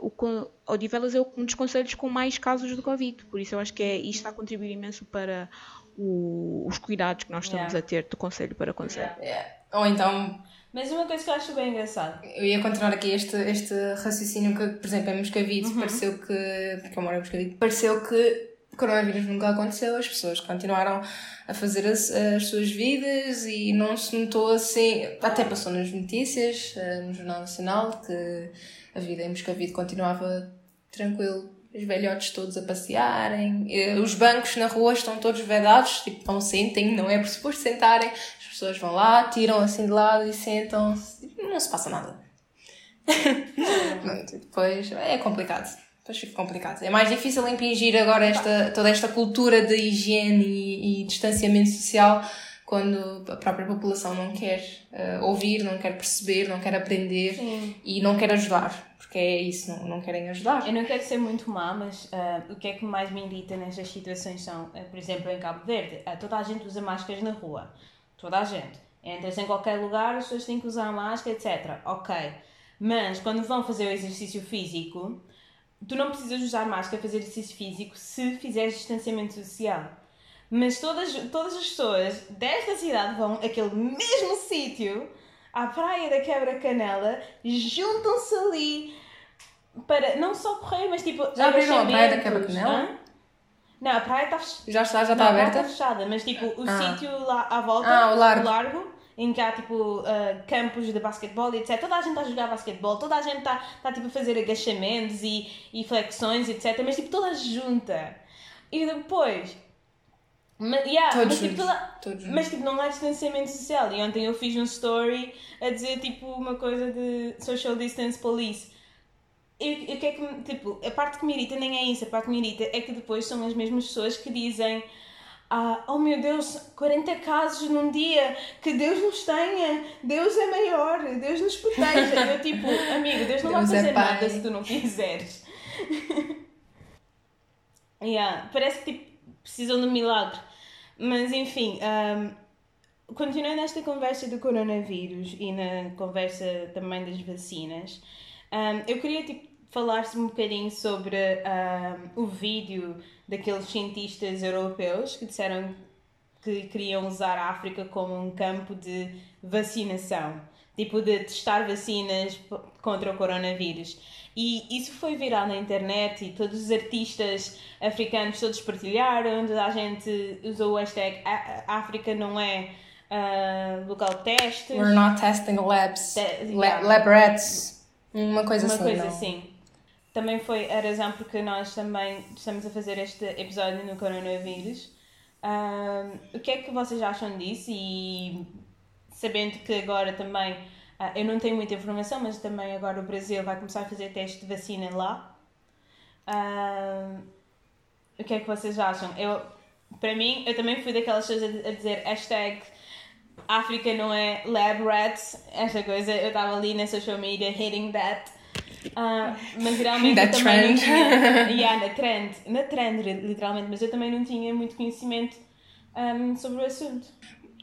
o, Odivelas é um dos conselhos com mais casos de Covid, por isso eu acho que é, isto está a contribuir imenso para o, os cuidados que nós estamos Yeah. a ter de conselho para conselho. É. Ou então, Mas uma coisa que eu acho bem engraçado. eu ia continuar aqui este, este raciocínio que, por exemplo, em Moscavide pareceu que, porque eu moro em Moscavide, pareceu que o coronavírus nunca aconteceu, as pessoas continuaram a fazer as, as suas vidas e não se notou assim, até passou nas notícias, eh, no Jornal Nacional, que a vida em Moscavide continuava tranquilo, os velhotes todos a passearem, eh, os bancos na rua estão todos vedados, tipo, não sentem, não é por suposto sentarem, as pessoas vão lá, tiram assim de lado e sentam-se, não se passa nada. <laughs> Depois é complicado. Depois fica complicado. É mais difícil impingir agora esta, toda esta cultura de higiene e, e distanciamento social quando a própria população não quer eh, ouvir, não quer perceber, não quer aprender Sim. e não quer ajudar. Porque é isso, não, não querem ajudar. Eu não quero ser muito má, mas ah, o que é que mais me irrita nestas situações são, ah, por exemplo, em Cabo Verde, toda a gente usa máscaras na rua. Toda a gente. Entras em qualquer lugar, as pessoas têm que usar máscara, etc. Ok. Mas quando vão fazer o exercício físico, tu não precisas usar máscara fazer exercício físico se fizeres distanciamento social. Mas todas, todas as pessoas desta cidade vão àquele mesmo sítio, à praia da Quebra-Canela, juntam-se ali para não só correr, mas tipo. Já abriram a praia da. Quebra-Canela? Não, a praia está fechada. Já está, já Não, está praia aberta? está fechada, mas tipo, o Ah. sítio lá à volta, Ah, o largo. Em que há tipo ah, campos de basquetebol etc. Toda a gente está a jogar basquetebol, toda a gente está está, tipo a fazer agachamentos e, e flexões, etc. Mas tipo, toda junta. E depois. Ma, yeah, mas, tipo, toda- todos mas tipo, não há distanciamento social. E ontem eu fiz um story a dizer tipo uma coisa de social distance police. E, o que é que, tipo, a parte que me irrita nem é isso, a parte que me irrita é que depois são as mesmas pessoas que dizem ah, oh meu Deus, 40 casos num dia, que Deus nos tenha, Deus é maior, Deus nos proteja. Eu tipo, <laughs> amigo, Deus não Deus vai é fazer pai. nada se tu não quiseres. <laughs> yeah, parece que tipo, precisam de um milagre. Mas enfim, ahm, continuando esta conversa do coronavírus e na conversa também das vacinas, ahm, eu queria tipo, falar-se um bocadinho sobre ahm, o vídeo daqueles cientistas europeus que disseram que queriam usar a África como um campo de vacinação, tipo de testar vacinas contra o coronavírus. E isso foi viral na internet e todos os artistas africanos todos partilharam, toda a gente usou o hashtag "A- a- África não é ah, local de testes. We're not testing labs. Te- yeah. lab rats. Uma coisa Uma assim. coisa não. assim. Também foi a razão porque nós também estamos a fazer este episódio no coronavírus. Ahm, o que é que vocês acham disso? E sabendo que agora também, ah, eu não tenho muita informação, mas também agora o Brasil vai começar a fazer teste de vacina lá. Ahm, o que é que vocês acham? Eu, para mim, eu também fui daquelas pessoas a, a dizer hashtag África não é lab rats, esta coisa, eu estava ali na social media hitting that. Ah, mas realmente eu também não trend. tinha. <laughs> Yeah, na trend, na trend, literalmente, mas eu também não tinha muito conhecimento ahm, sobre o assunto.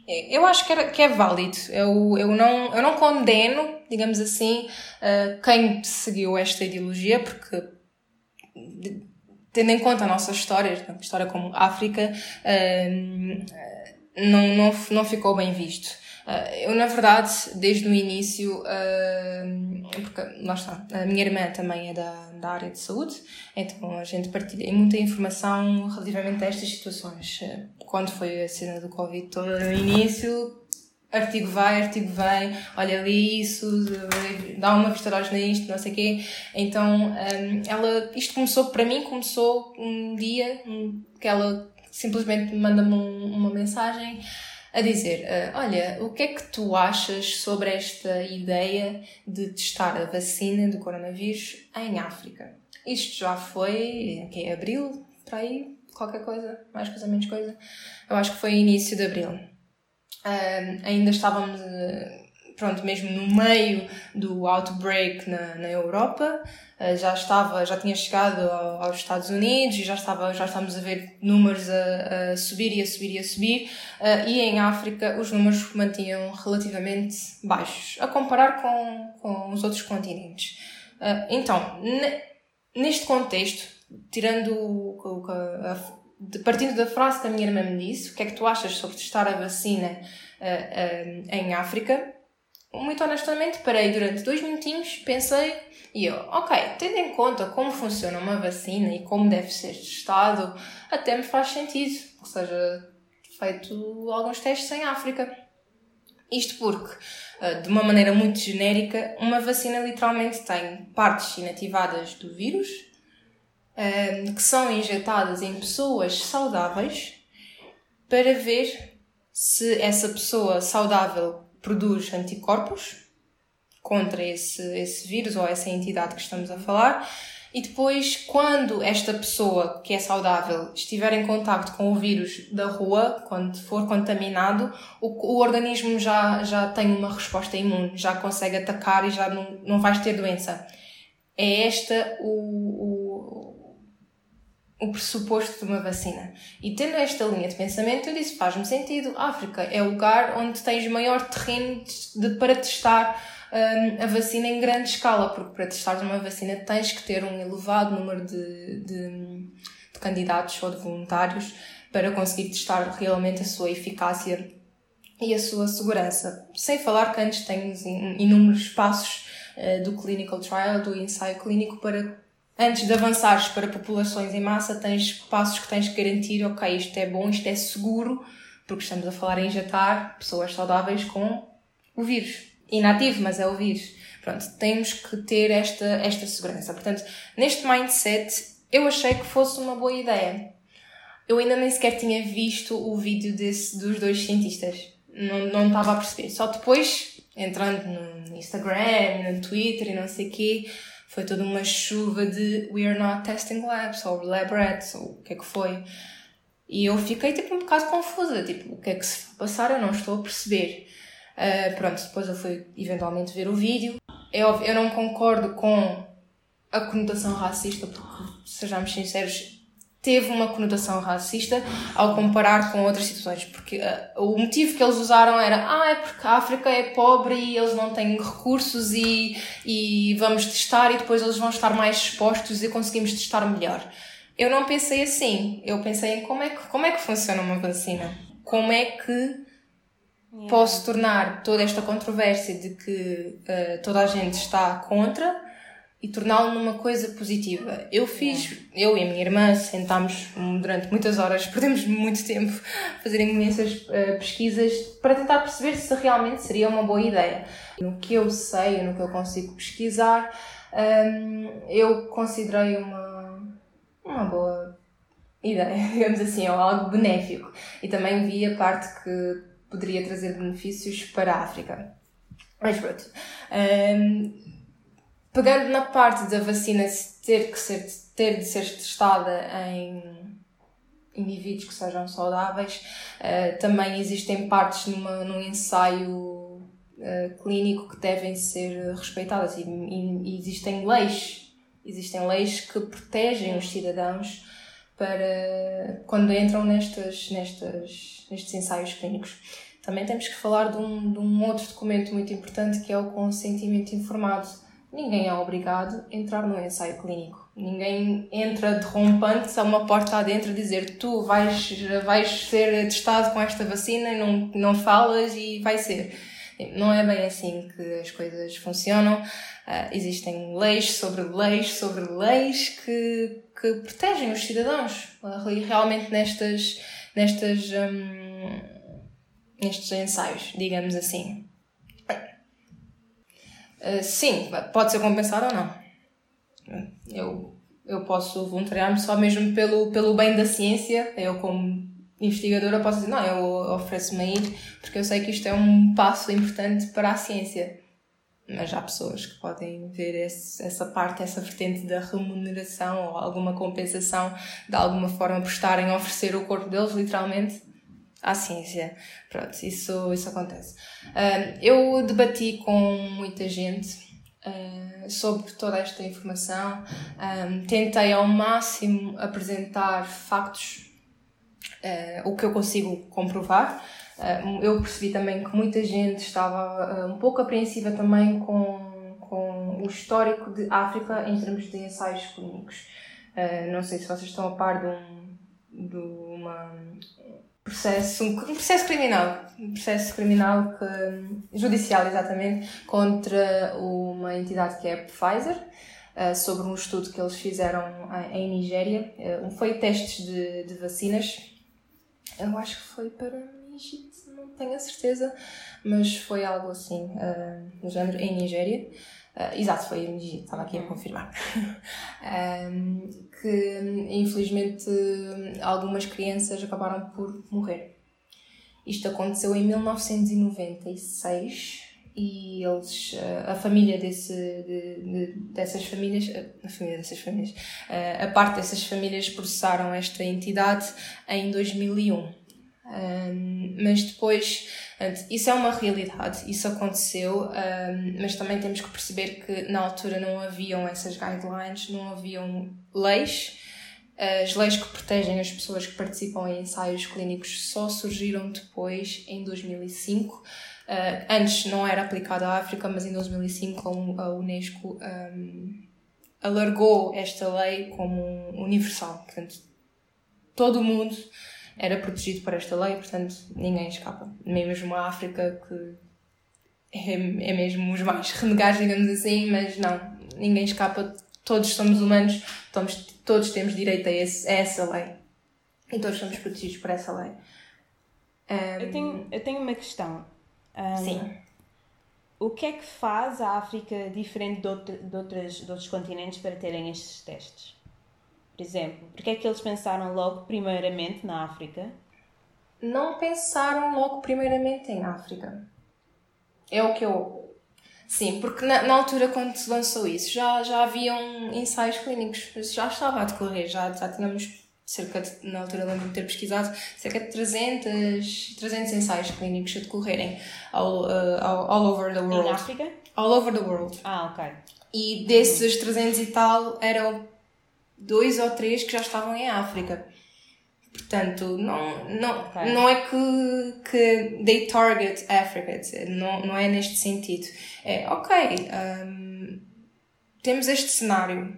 Eu acho que, era, que é válido. Eu, eu, não, eu não condeno, digamos assim, uh, quem seguiu esta ideologia, porque, de- tendo em conta a nossa história, portanto, história como África, um, não, não, não ficou bem visto. Uh, eu, na verdade, desde o início, uh, porque lá está, a minha irmã também é da, da área de saúde, então a gente partilha muita informação relativamente a estas situações. Uh, Quando foi a cena do Covid toda no início, artigo vai, artigo vem, olha ali isso, dá uma vista de olhos nisto, não sei o quê. Então, ela, isto começou, para mim, começou um dia que ela simplesmente manda-me um- uma mensagem a dizer, ah, olha, o que é que tu achas sobre esta ideia de testar a vacina do coronavírus em África? Isto já foi, que é abril, para aí, qualquer coisa, mais coisa, menos coisa. Eu acho que foi início de abril. Um, ainda estávamos. uh, pronto, mesmo no meio do outbreak na, na Europa, uh, já estava, já tinha chegado ao, aos Estados Unidos e já estava, já estamos a ver números a, a subir e a subir e a subir, uh, e em África os números mantinham relativamente baixos, a comparar com, com os outros continentes. Uh, então, neste contexto, tirando o, a, partindo da frase que a minha irmã me disse, o que é que tu achas sobre testar a vacina em África? Muito honestamente, parei durante dois minutinhos, pensei e eu, ok, tendo em conta como funciona uma vacina e como deve ser testado, até me faz sentido que seja feito alguns testes em África. Isto porque, eh, de uma maneira muito genérica, uma vacina literalmente tem partes inativadas do vírus eh, que são injetadas em pessoas saudáveis para ver se essa pessoa saudável produz anticorpos contra esse, esse vírus ou essa entidade que estamos a falar. E depois, quando esta pessoa que é saudável estiver em contato com o vírus da rua, quando for contaminado, o, o organismo já, já tem uma resposta imune, já consegue atacar e já não, não vais ter doença. É esta o, o pressuposto de uma vacina. E tendo esta linha de pensamento, eu disse: faz-me sentido. África é o lugar onde tens maior terreno de, para testar um, a vacina em grande escala, porque para testar uma vacina tens que ter um elevado número de, de, de candidatos ou de voluntários para conseguir testar realmente a sua eficácia e a sua segurança. Sem falar que antes tens inúmeros passos uh, do clinical trial, do ensaio clínico, para antes de avançares para populações em massa, tens passos que tens que garantir, ok, isto é bom, isto é seguro, porque estamos a falar em injetar pessoas saudáveis com o vírus. Inativo, mas é o vírus. Pronto, temos que ter esta, esta segurança. Portanto, neste mindset, eu achei que fosse uma boa ideia. Eu ainda nem sequer tinha visto o vídeo desse, dos dois cientistas. Não, não estava a perceber. Só depois, entrando no Instagram, no Twitter e não sei o quê, foi toda uma chuva de We are not testing labs, ou lab rats, ou o que é que foi. E eu fiquei tipo um bocado confusa, tipo, o que é que se passar? Eu não estou a perceber. Uh, pronto, depois eu fui eventualmente ver o vídeo. Eu, eu não concordo com a conotação racista, porque, sejamos sinceros, teve uma conotação racista ao comparar com outras situações, porque uh, o motivo que eles usaram era ah, é porque a África é pobre e eles não têm recursos e, e vamos testar e depois eles vão estar mais expostos e conseguimos testar melhor. Eu não pensei assim, eu pensei em como é que, como é que funciona uma vacina, como é que posso tornar toda esta controvérsia de que uh, toda a gente está contra e torná-lo numa coisa positiva. Eu fiz, eu e a minha irmã sentámos durante muitas horas, <laughs> perdemos muito tempo a fazer imensas uh, pesquisas para tentar perceber se realmente seria uma boa ideia. No que eu sei, no que eu consigo pesquisar, um, eu considerei uma, uma boa ideia, <laughs> digamos assim, ou algo benéfico. E também vi a parte que poderia trazer benefícios para a África. Mas pronto. Um, pegando na parte da vacina ter, que ser, ter de ser testada em indivíduos que sejam saudáveis, uh, também existem partes numa, num ensaio uh, clínico que devem ser respeitadas e, e, e, existem leis, existem leis que protegem os cidadãos para quando entram nestas, nestas, nestes ensaios clínicos. Também temos que falar de um, de um outro documento muito importante que é o consentimento informado ninguém é obrigado a entrar no ensaio clínico. Ninguém entra derrompante a uma porta adentro a dizer tu vais, vais ser testado com esta vacina e não, não falas e vai ser. Não é bem assim que as coisas funcionam. Uh, existem leis sobre leis sobre leis que, que protegem os cidadãos uh, realmente nestas, nestas, um, nestes ensaios, digamos assim. Eh, sim, pode ser compensado ou não. Eu, eu posso voluntariar-me só mesmo pelo, pelo bem da ciência. Eu, como investigadora, posso dizer: não, eu ofereço-me a ir porque eu sei que isto é um passo importante para a ciência. Mas há pessoas que podem ver esse, essa parte, essa vertente da remuneração ou alguma compensação de alguma forma por estarem a oferecer o corpo deles, literalmente. À ciência. Pronto, isso, isso acontece. Uh, eu debati com muita gente uh, sobre toda esta informação, tentei ao máximo apresentar factos, uh, o que eu consigo comprovar. Eu percebi também que muita gente estava um pouco apreensiva também com, com o histórico de África em termos de ensaios clínicos. não sei se vocês estão a par de um de uma processo, um processo criminal, um processo criminal que, judicial exatamente, contra uma entidade que é a Pfizer, uh, sobre um estudo que eles fizeram em Nigéria. Uh, foi testes de, de vacinas, eu acho que foi para não tenho a certeza, mas foi algo assim, no género, em Nigéria. Uh, exato, foi a meningite, estava aqui a uhum. confirmar. <laughs> um, que infelizmente algumas crianças acabaram por morrer. Isto aconteceu em 1996 e eles, ah, a família desse, de, de, dessas famílias, a família dessas famílias, ah, a parte dessas famílias processaram esta entidade em 2001. Um, mas depois, isso é uma realidade, isso aconteceu, mas também temos que perceber que na altura não haviam essas guidelines, não haviam leis. As leis que protegem as pessoas que participam em ensaios clínicos só surgiram depois, em 2005. Uh, antes não era aplicada à África, mas em 2005 a Unesco alargou esta lei como universal. Portanto, todo o mundo era protegido por esta lei, portanto ninguém escapa. Mesmo a África, que é, é mesmo os mais <laughs> renegados, digamos assim, mas não, ninguém escapa, todos somos humanos, todos, todos temos direito a, esse, a essa lei. E todos somos protegidos por essa lei. Um... Eu, tenho, eu tenho uma questão. Um, Sim. O que é que faz a África diferente de, outro, de, outras, de outros continentes para terem estes testes? Por exemplo, porque é que eles pensaram logo primeiramente na África? Não pensaram logo primeiramente em África. É o que eu. Sim, porque na, na altura quando se lançou isso já, já haviam ensaios clínicos, já estava a decorrer, já, já tínhamos cerca de, na altura lembro-me de ter pesquisado, cerca de 300, 300 ensaios clínicos a decorrerem all, uh, all, all over the world. Em África? All over the world. Ah, ok. E desses 300 e tal eram dois ou três que já estavam em África. Portanto, não, não, okay. não é que, que they target Africa, não, não é neste sentido. É, ok, um, temos este cenário,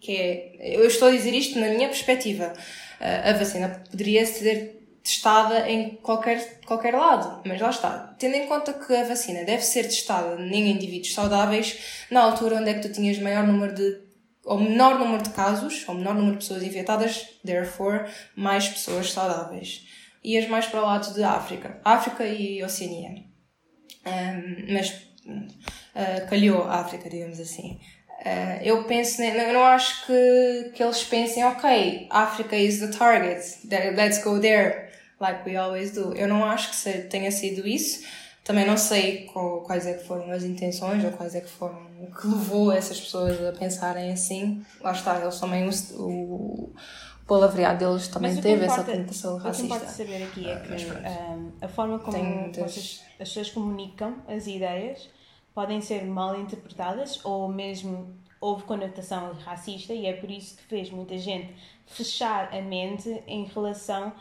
que é, eu estou a dizer isto na minha perspectiva, a vacina poderia ser testada em qualquer, qualquer lado, mas lá está. Tendo em conta que a vacina deve ser testada em indivíduos saudáveis, na altura onde é que tu tinhas maior número de ao menor número de casos, ao menor número de pessoas infectadas, therefore, mais pessoas saudáveis. E as mais para o lado de África. África e Oceania. Um, mas uh, calhou a África, digamos assim. Uh, eu penso, eu não acho que, que eles pensem, ok, África is the target, let's go there, like we always do. Eu não acho que tenha sido isso. Também não sei quais é que foram as intenções ou quais é que foram o que levou essas pessoas a pensarem assim. Lá está, eles também, o, o palavreado deles também teve essa conotação racista. O que importa saber aqui é que um, a forma como vocês, as pessoas comunicam as ideias podem ser mal interpretadas ou mesmo houve conotação racista e é por isso que fez muita gente fechar a mente em relação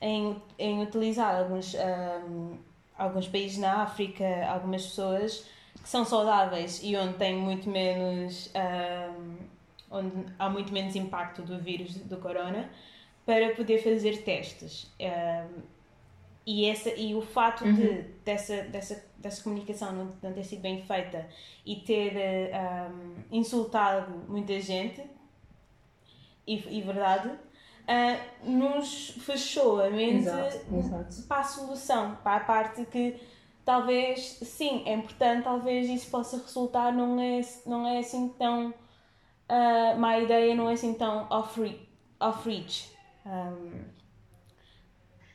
em, em utilizar alguns um, alguns países na África, algumas pessoas que são saudáveis e onde tem muito menos um, onde há muito menos impacto do vírus do corona para poder fazer testes um, e essa e o fato uhum. de dessa dessa dessa comunicação não, não ter sido bem feita e ter um, insultado muita gente e, e verdade uh, nos fechou a mente exato, exato. para a solução, para a parte que talvez, sim, é importante, talvez isso possa resultar, não é, não é assim tão. Uh, má ideia, não é assim tão off-reach. Off um,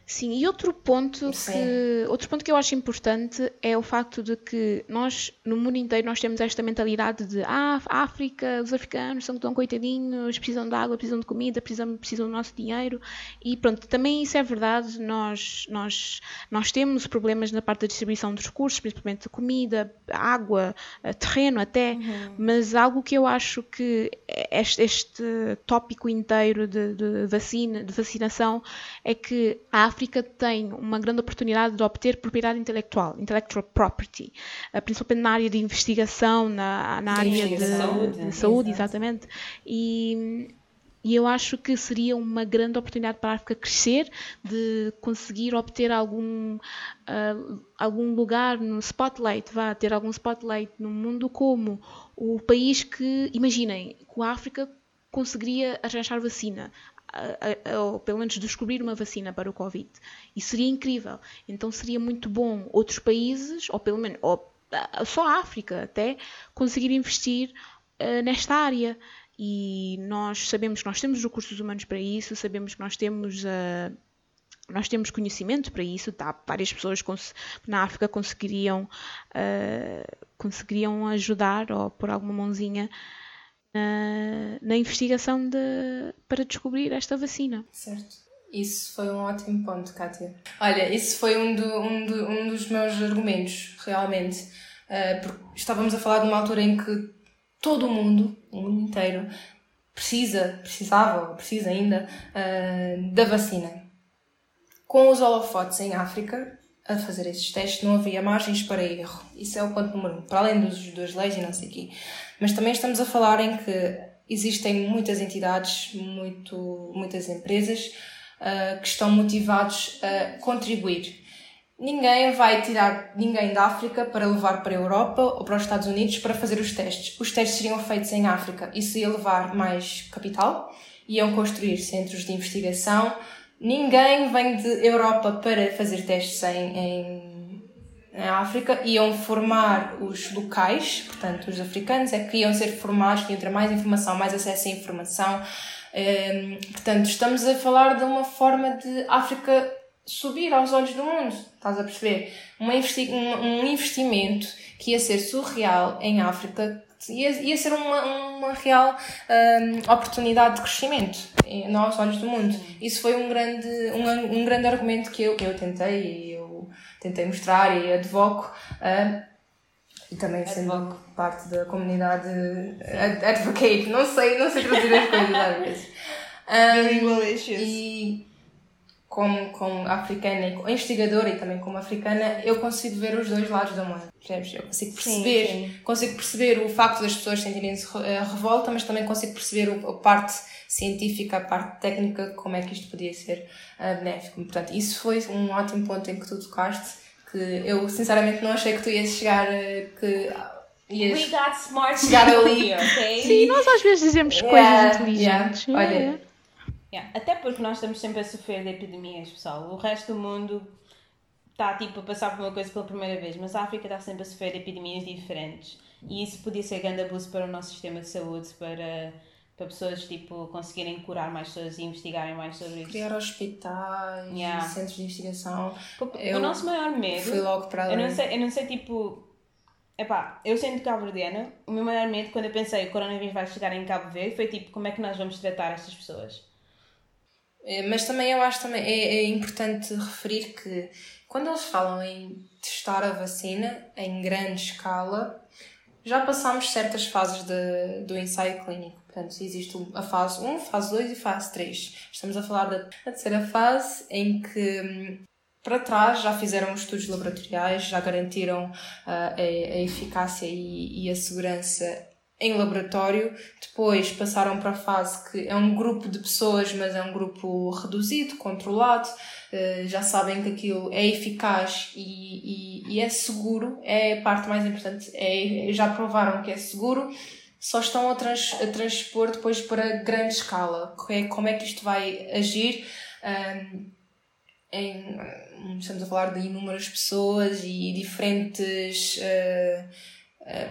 Sim, e outro ponto, Sim. que, outro ponto que eu acho importante é o facto de que nós, no mundo inteiro, nós temos esta mentalidade de ah, a África, os africanos são tão coitadinhos, precisam de água, precisam de comida, precisam, precisam do nosso dinheiro. E pronto, também isso é verdade, nós, nós, nós temos problemas na parte da distribuição dos recursos, principalmente de comida, água, eh, terreno até, mas algo que eu acho que este, este tópico inteiro de, de vacina, de vacinação é que a África tem uma grande oportunidade de obter propriedade intelectual, intellectual property, eh, principalmente na área de investigação, na, na área de, de saúde. saúde, Exato. exatamente. E, e eu acho que seria uma grande oportunidade para a África crescer, de conseguir obter algum, ah, algum lugar no spotlight, vá ter algum spotlight no mundo como o país que, imaginem, que a África conseguiria arranjar vacina, ou pelo menos descobrir uma vacina para o Covid. Isso seria incrível. Então seria muito bom outros países, ou pelo menos ou, ah, só a África até, conseguir investir ah, nesta área. E nós sabemos que nós temos recursos humanos para isso, sabemos que nós temos ah, nós temos conhecimento para isso, tá? várias pessoas na África conseguiriam, ah, conseguiriam ajudar ou pôr alguma mãozinha na, na investigação de, para descobrir esta vacina. Certo. Isso foi um ótimo ponto, Kátia. Olha, isso foi um, do- um, do- um dos meus argumentos, realmente. Uh, estávamos a falar de uma altura em que todo o mundo, o mundo inteiro, precisa, precisava, ou precisa ainda, uh, da vacina. Com os holofotes em África, a fazer esses testes, não havia margens para erro. Isso é o ponto número um. Para além dos, das leis e não sei o quê. Mas também estamos a falar em que existem muitas entidades, muito, muitas empresas ah, que estão motivados a contribuir. Ninguém vai tirar ninguém da África para levar para a Europa ou para os Estados Unidos para fazer os testes. Os testes seriam feitos em África. Isso ia levar mais capital, iam construir centros de investigação. Ninguém vem de Europa para fazer testes em, em, em África. Iam formar os locais, portanto, os africanos, é que iam ser formados, que iam ter mais informação, mais acesso à informação. Hum, portanto, estamos a falar de uma forma de África subir aos olhos do mundo, estás a perceber? Uma investi um, um investimento que ia ser surreal em África, ia, ia ser uma, uma real hum, oportunidade de crescimento em- aos olhos do mundo. Isso foi um grande, um, um grande argumento que eu, eu tentei e eu tentei mostrar e advoco. hum, e também sendo Advoco. parte da comunidade ad- advocate, não sei, não sei traduzir as coisas às vezes. Issues. <laughs> e como, como africana e como investigadora e também como africana, eu consigo ver os dois lados da moeda. Percebes? Eu consigo Sim, perceber, sim. consigo perceber o facto das pessoas sentirem-se eh, revolta, mas também consigo perceber a parte científica, a parte técnica, como é que isto podia ser eh, benéfico. Portanto, isso foi um ótimo ponto em que tu tocaste, que eu sinceramente não achei que tu ias chegar, eh, que ias... We got smart Chegar ali. <laughs> ok? Sim, nós às vezes dizemos Yeah, coisas inteligentes. yeah. É. Olha, Yeah, Até porque nós estamos sempre a sofrer de epidemias, pessoal. O resto do mundo está tipo a passar por uma coisa pela primeira vez, mas a África está sempre a sofrer de epidemias diferentes. E isso podia ser grande abuso para o nosso sistema de saúde, para, para pessoas tipo, conseguirem curar mais pessoas e investigarem mais sobre isso. criar hospitais, Yeah. centros de investigação, Eu o nosso maior medo. fui logo para Eu além. não sei, eu não sei tipo. Epá, eu sendo cabo-verdiana, o meu maior medo quando eu pensei o coronavírus vai chegar em Cabo Verde foi tipo como é que nós vamos tratar estas pessoas. Eh, Mas também eu acho também é, é importante referir que quando eles falam em testar a vacina em grande escala, já passámos certas fases de, do ensaio clínico. Portanto, existe a fase 1, fase 2 e fase 3. Estamos a falar da terceira fase em que hum, para trás já fizeram estudos laboratoriais, já garantiram ah, a, a eficácia e, e a segurança em laboratório. Depois passaram para a fase que é um grupo de pessoas, mas é um grupo reduzido, controlado. Eh, já sabem que aquilo é eficaz e, e, e é seguro. É a parte mais importante. É, já provaram que é seguro. Só estão a, trans, a transpor depois para grande escala. É Como é que isto vai agir? Ahm, em, estamos a falar de inúmeras pessoas e diferentes eh, eh,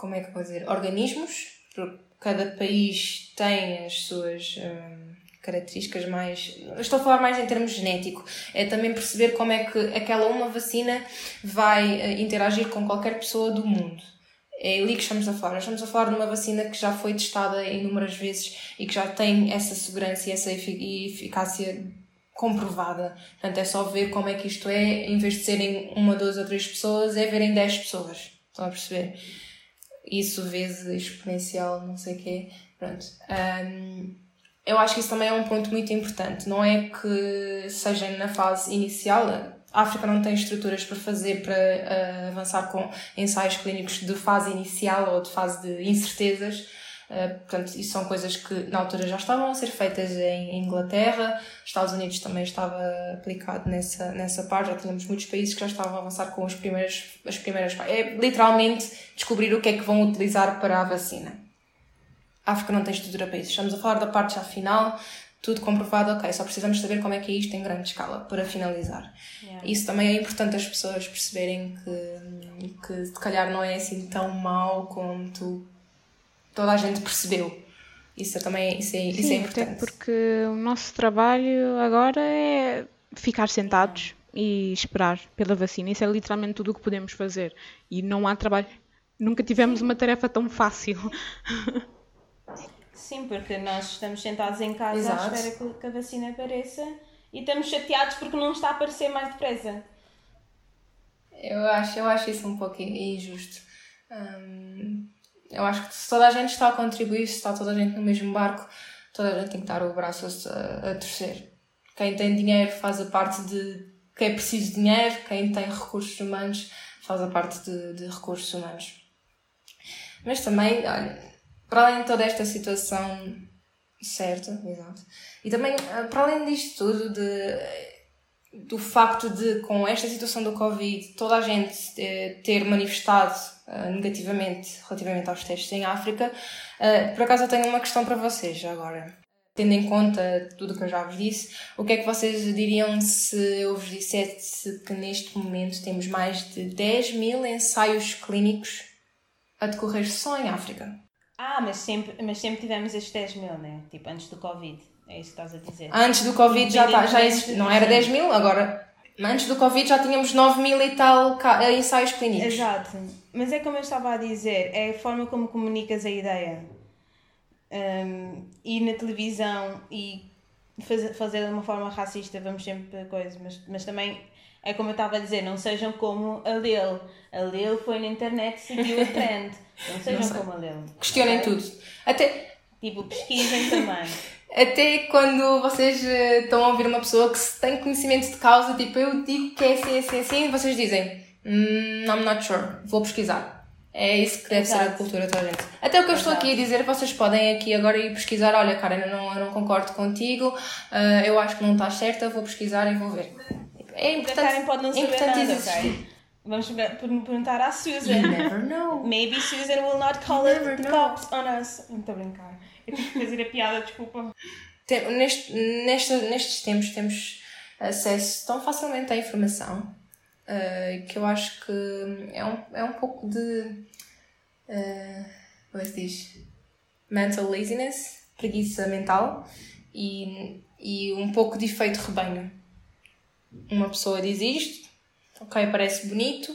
como é que eu vou dizer organismos cada país tem as suas eh, características mais. Estou a falar mais em termos genético. É também perceber como é que aquela uma vacina vai eh, interagir com qualquer pessoa do mundo. É ali que estamos a falar. Nós estamos a falar de uma vacina que já foi testada inúmeras vezes e que já tem essa segurança e essa eficácia comprovada. Portanto, é só ver como é que isto é, em vez de serem uma, duas ou três pessoas, é verem dez pessoas. Estão a perceber? Isso vezes exponencial, não sei o quê. Pronto. Um, eu acho que isso também é um ponto muito importante. Não é que seja na fase inicial, a África não tem estruturas para fazer, para uh, avançar com ensaios clínicos de fase inicial ou de fase de incertezas. Uh, portanto, isso são coisas que na altura já estavam a ser feitas em Inglaterra, Estados Unidos também estava aplicado nessa, nessa parte, já tínhamos muitos países que já estavam a avançar com os primeiros, as primeiras. É literalmente descobrir o que é que vão utilizar para a vacina. A África não tem estrutura para isso. Estamos a falar da parte já final, tudo comprovado, ok, só precisamos saber como é que é isto em grande escala para finalizar. Yeah. Isso também é importante as pessoas perceberem que, que se calhar não é assim tão mau como tu, toda a gente percebeu. Isso é também isso é, Sim, isso é importante. Porque o nosso trabalho agora é ficar sentados e esperar pela vacina. Isso é literalmente tudo o que podemos fazer. E não há trabalho. Nunca tivemos uma tarefa tão fácil. Sim, porque nós estamos sentados em casa Exato. à espera que a vacina apareça e estamos chateados porque não está a aparecer mais depressa. Eu acho, eu acho isso um pouco injusto. Hum, eu acho que se toda a gente está a contribuir, se está toda a gente no mesmo barco, toda a gente tem que dar o braço a, a torcer. Quem tem dinheiro faz a parte de quem é preciso dinheiro, quem tem recursos humanos faz a parte de, de recursos humanos. Mas também, olha, para além de toda esta situação certa, exato, e também eh, para além disto tudo, de, do facto de, com esta situação do Covid, toda a gente eh, ter manifestado uh, negativamente relativamente aos testes em África, uh, por acaso eu tenho uma questão para vocês agora. Tendo em conta tudo o que eu já vos disse, o que é que vocês diriam se eu vos dissesse que neste momento temos mais de 10 mil ensaios clínicos a decorrer só em África? Ah, mas sempre, mas sempre tivemos estes 10 mil, né? Tipo, antes do Covid. É isso que estás a dizer. Antes do Covid já, tá, já existe, não era 10 mil, agora. Antes do Covid já tínhamos 9 mil e tal eh, ensaios clínicos. Exato. Mas é como eu estava a dizer, é a forma como comunicas a ideia. Um, ir na televisão e fazer, fazer de uma forma racista, vamos sempre coisas, mas, mas também é como eu estava a dizer, não sejam como a Lil. A Lil foi na internet e seguiu a trend. Não sejam não como a Lil. Questionem okay? tudo. Até... Tipo, pesquisem também. Até quando vocês uh, estão a ouvir uma pessoa que tem conhecimento de causa, tipo, eu digo que é assim, assim, assim, vocês dizem, mm, I'm not sure, vou pesquisar. É isso que deve Exato. ser a cultura da gente. Até o que eu estou aqui a dizer, vocês podem aqui agora ir pesquisar, olha, Karen, eu não, eu não concordo contigo, uh, eu acho que não está certa, vou pesquisar e vou ver. É importante, Karen pode não saber nada, ok? Vamos perguntar à Susan. You never know. <laughs> Maybe Susan will not call it the cops on us. Estou a brincar. Eu tive que fazer a piada, desculpa. Tem, neste, neste, nestes tempos temos acesso tão facilmente à informação uh, que eu acho que é um, é um pouco de. Uh, como é que se diz? Mental laziness, preguiça mental e, e um pouco de efeito rebanho uma pessoa diz isto, ok, parece bonito,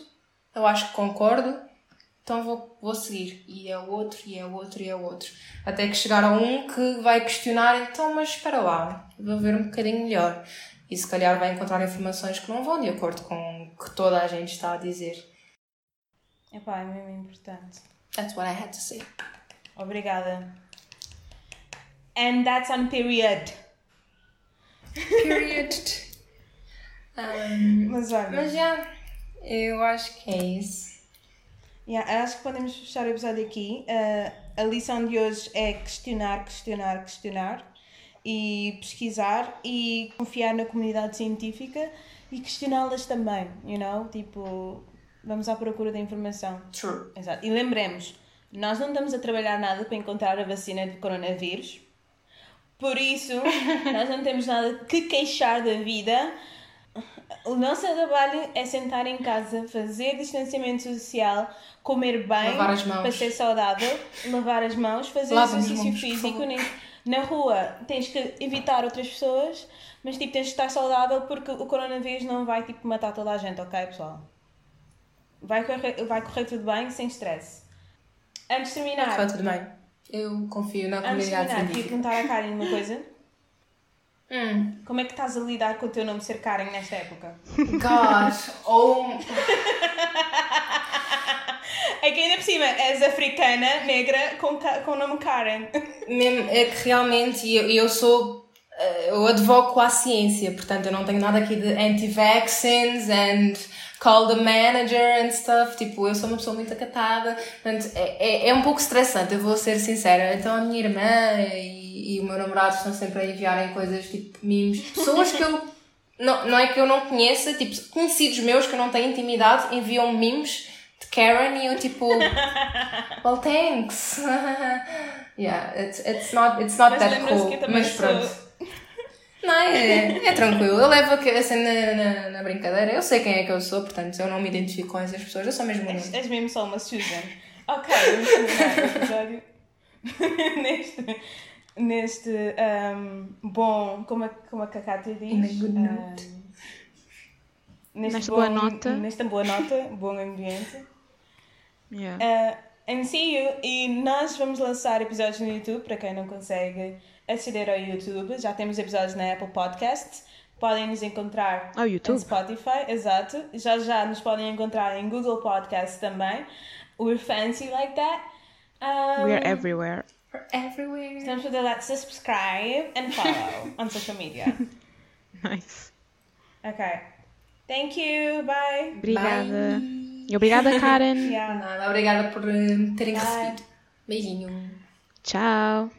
eu acho que concordo, então vou, vou seguir. E é o outro, e é o outro, e é o outro. Até que chegar a um que vai questionar, então, mas espera lá, vou ver um bocadinho melhor. E se calhar vai encontrar informações que não vão de acordo com o que toda a gente está a dizer. Epá, é mesmo importante. That's what I had to say. Obrigada. And that's on period. Period. <laughs> Um, mas olha. Mas já, eu acho que é isso. Yeah, acho que podemos fechar o episódio aqui. Uh, a lição de hoje é questionar, questionar, questionar e pesquisar e confiar na comunidade científica e questioná-las também, you know? Tipo, vamos à procura da informação. True. Exato. E lembremos, nós não estamos a trabalhar nada para encontrar a vacina do coronavírus. Por isso, <laughs> nós não temos nada que queixar da vida o nosso trabalho é sentar em casa, fazer distanciamento social, comer bem lavar as mãos. para ser saudável, lavar as mãos, fazer Lava exercício mãos, físico. Nem... Na rua tens que evitar outras pessoas, mas tipo, tens que estar saudável porque o coronavírus não vai tipo matar toda a gente, ok pessoal? Vai correr, vai correr tudo bem, sem stress. Antes de terminar, Está tudo bem. Eu confio na antes de comunidade terminar, queria perguntar à Karen uma coisa. Hum. Como é que estás a lidar com o teu nome ser Karen nesta época? Gosh. Oh. <laughs> É que ainda por cima és africana, negra, com, com o nome Karen. <laughs> Mesmo, é que realmente eu, eu sou. eh, Eu advoco à ciência, portanto eu não tenho nada aqui de anti-vaccines and call the manager and stuff. Tipo, eu sou uma pessoa muito acatada, portanto é, é, é um pouco estressante, eu vou ser sincera. Então a minha irmã e, e o meu namorado estão sempre a enviarem coisas tipo memes. Pessoas que eu. <laughs> Não, não é que eu não conheça, tipo, conhecidos meus que eu não tenho intimidade enviam de Karen e eu tipo. Well, thanks. <laughs> yeah, it's, it's not, it's not Mas that cool. Mas sou- pronto. Não, é, é tranquilo. Eu levo a cena na, na, brincadeira. Eu sei quem é que eu sou, portanto eu não me identifico com essas pessoas. Eu sou mesmo um És, mesmo só uma Susan. Ok, vamos terminar o episódio <laughs> neste, neste um, bom, como a, como a Cacata diz. In a good um, note. Neste Nesta bom- boa nota. Nesta boa nota, bom ambiente. Yeah. Uh, and see you. E nós vamos lançar episódios no YouTube, para quem não consegue aceder ao YouTube. Já temos episódios na Apple Podcast. Podem nos encontrar Ao YouTube? em Spotify, exato. Já já nos podem encontrar em Google Podcast também. We're fancy like that. Um, We're everywhere. We're everywhere. Don't forget to like, subscribe and follow <laughs> on social media. Nice. Okay. Thank you. Bye. Obrigada. E obrigada, <laughs> Karen. Yeah. Nada, obrigada por eh, terem Bye. recebido. Beijinho. Tchau.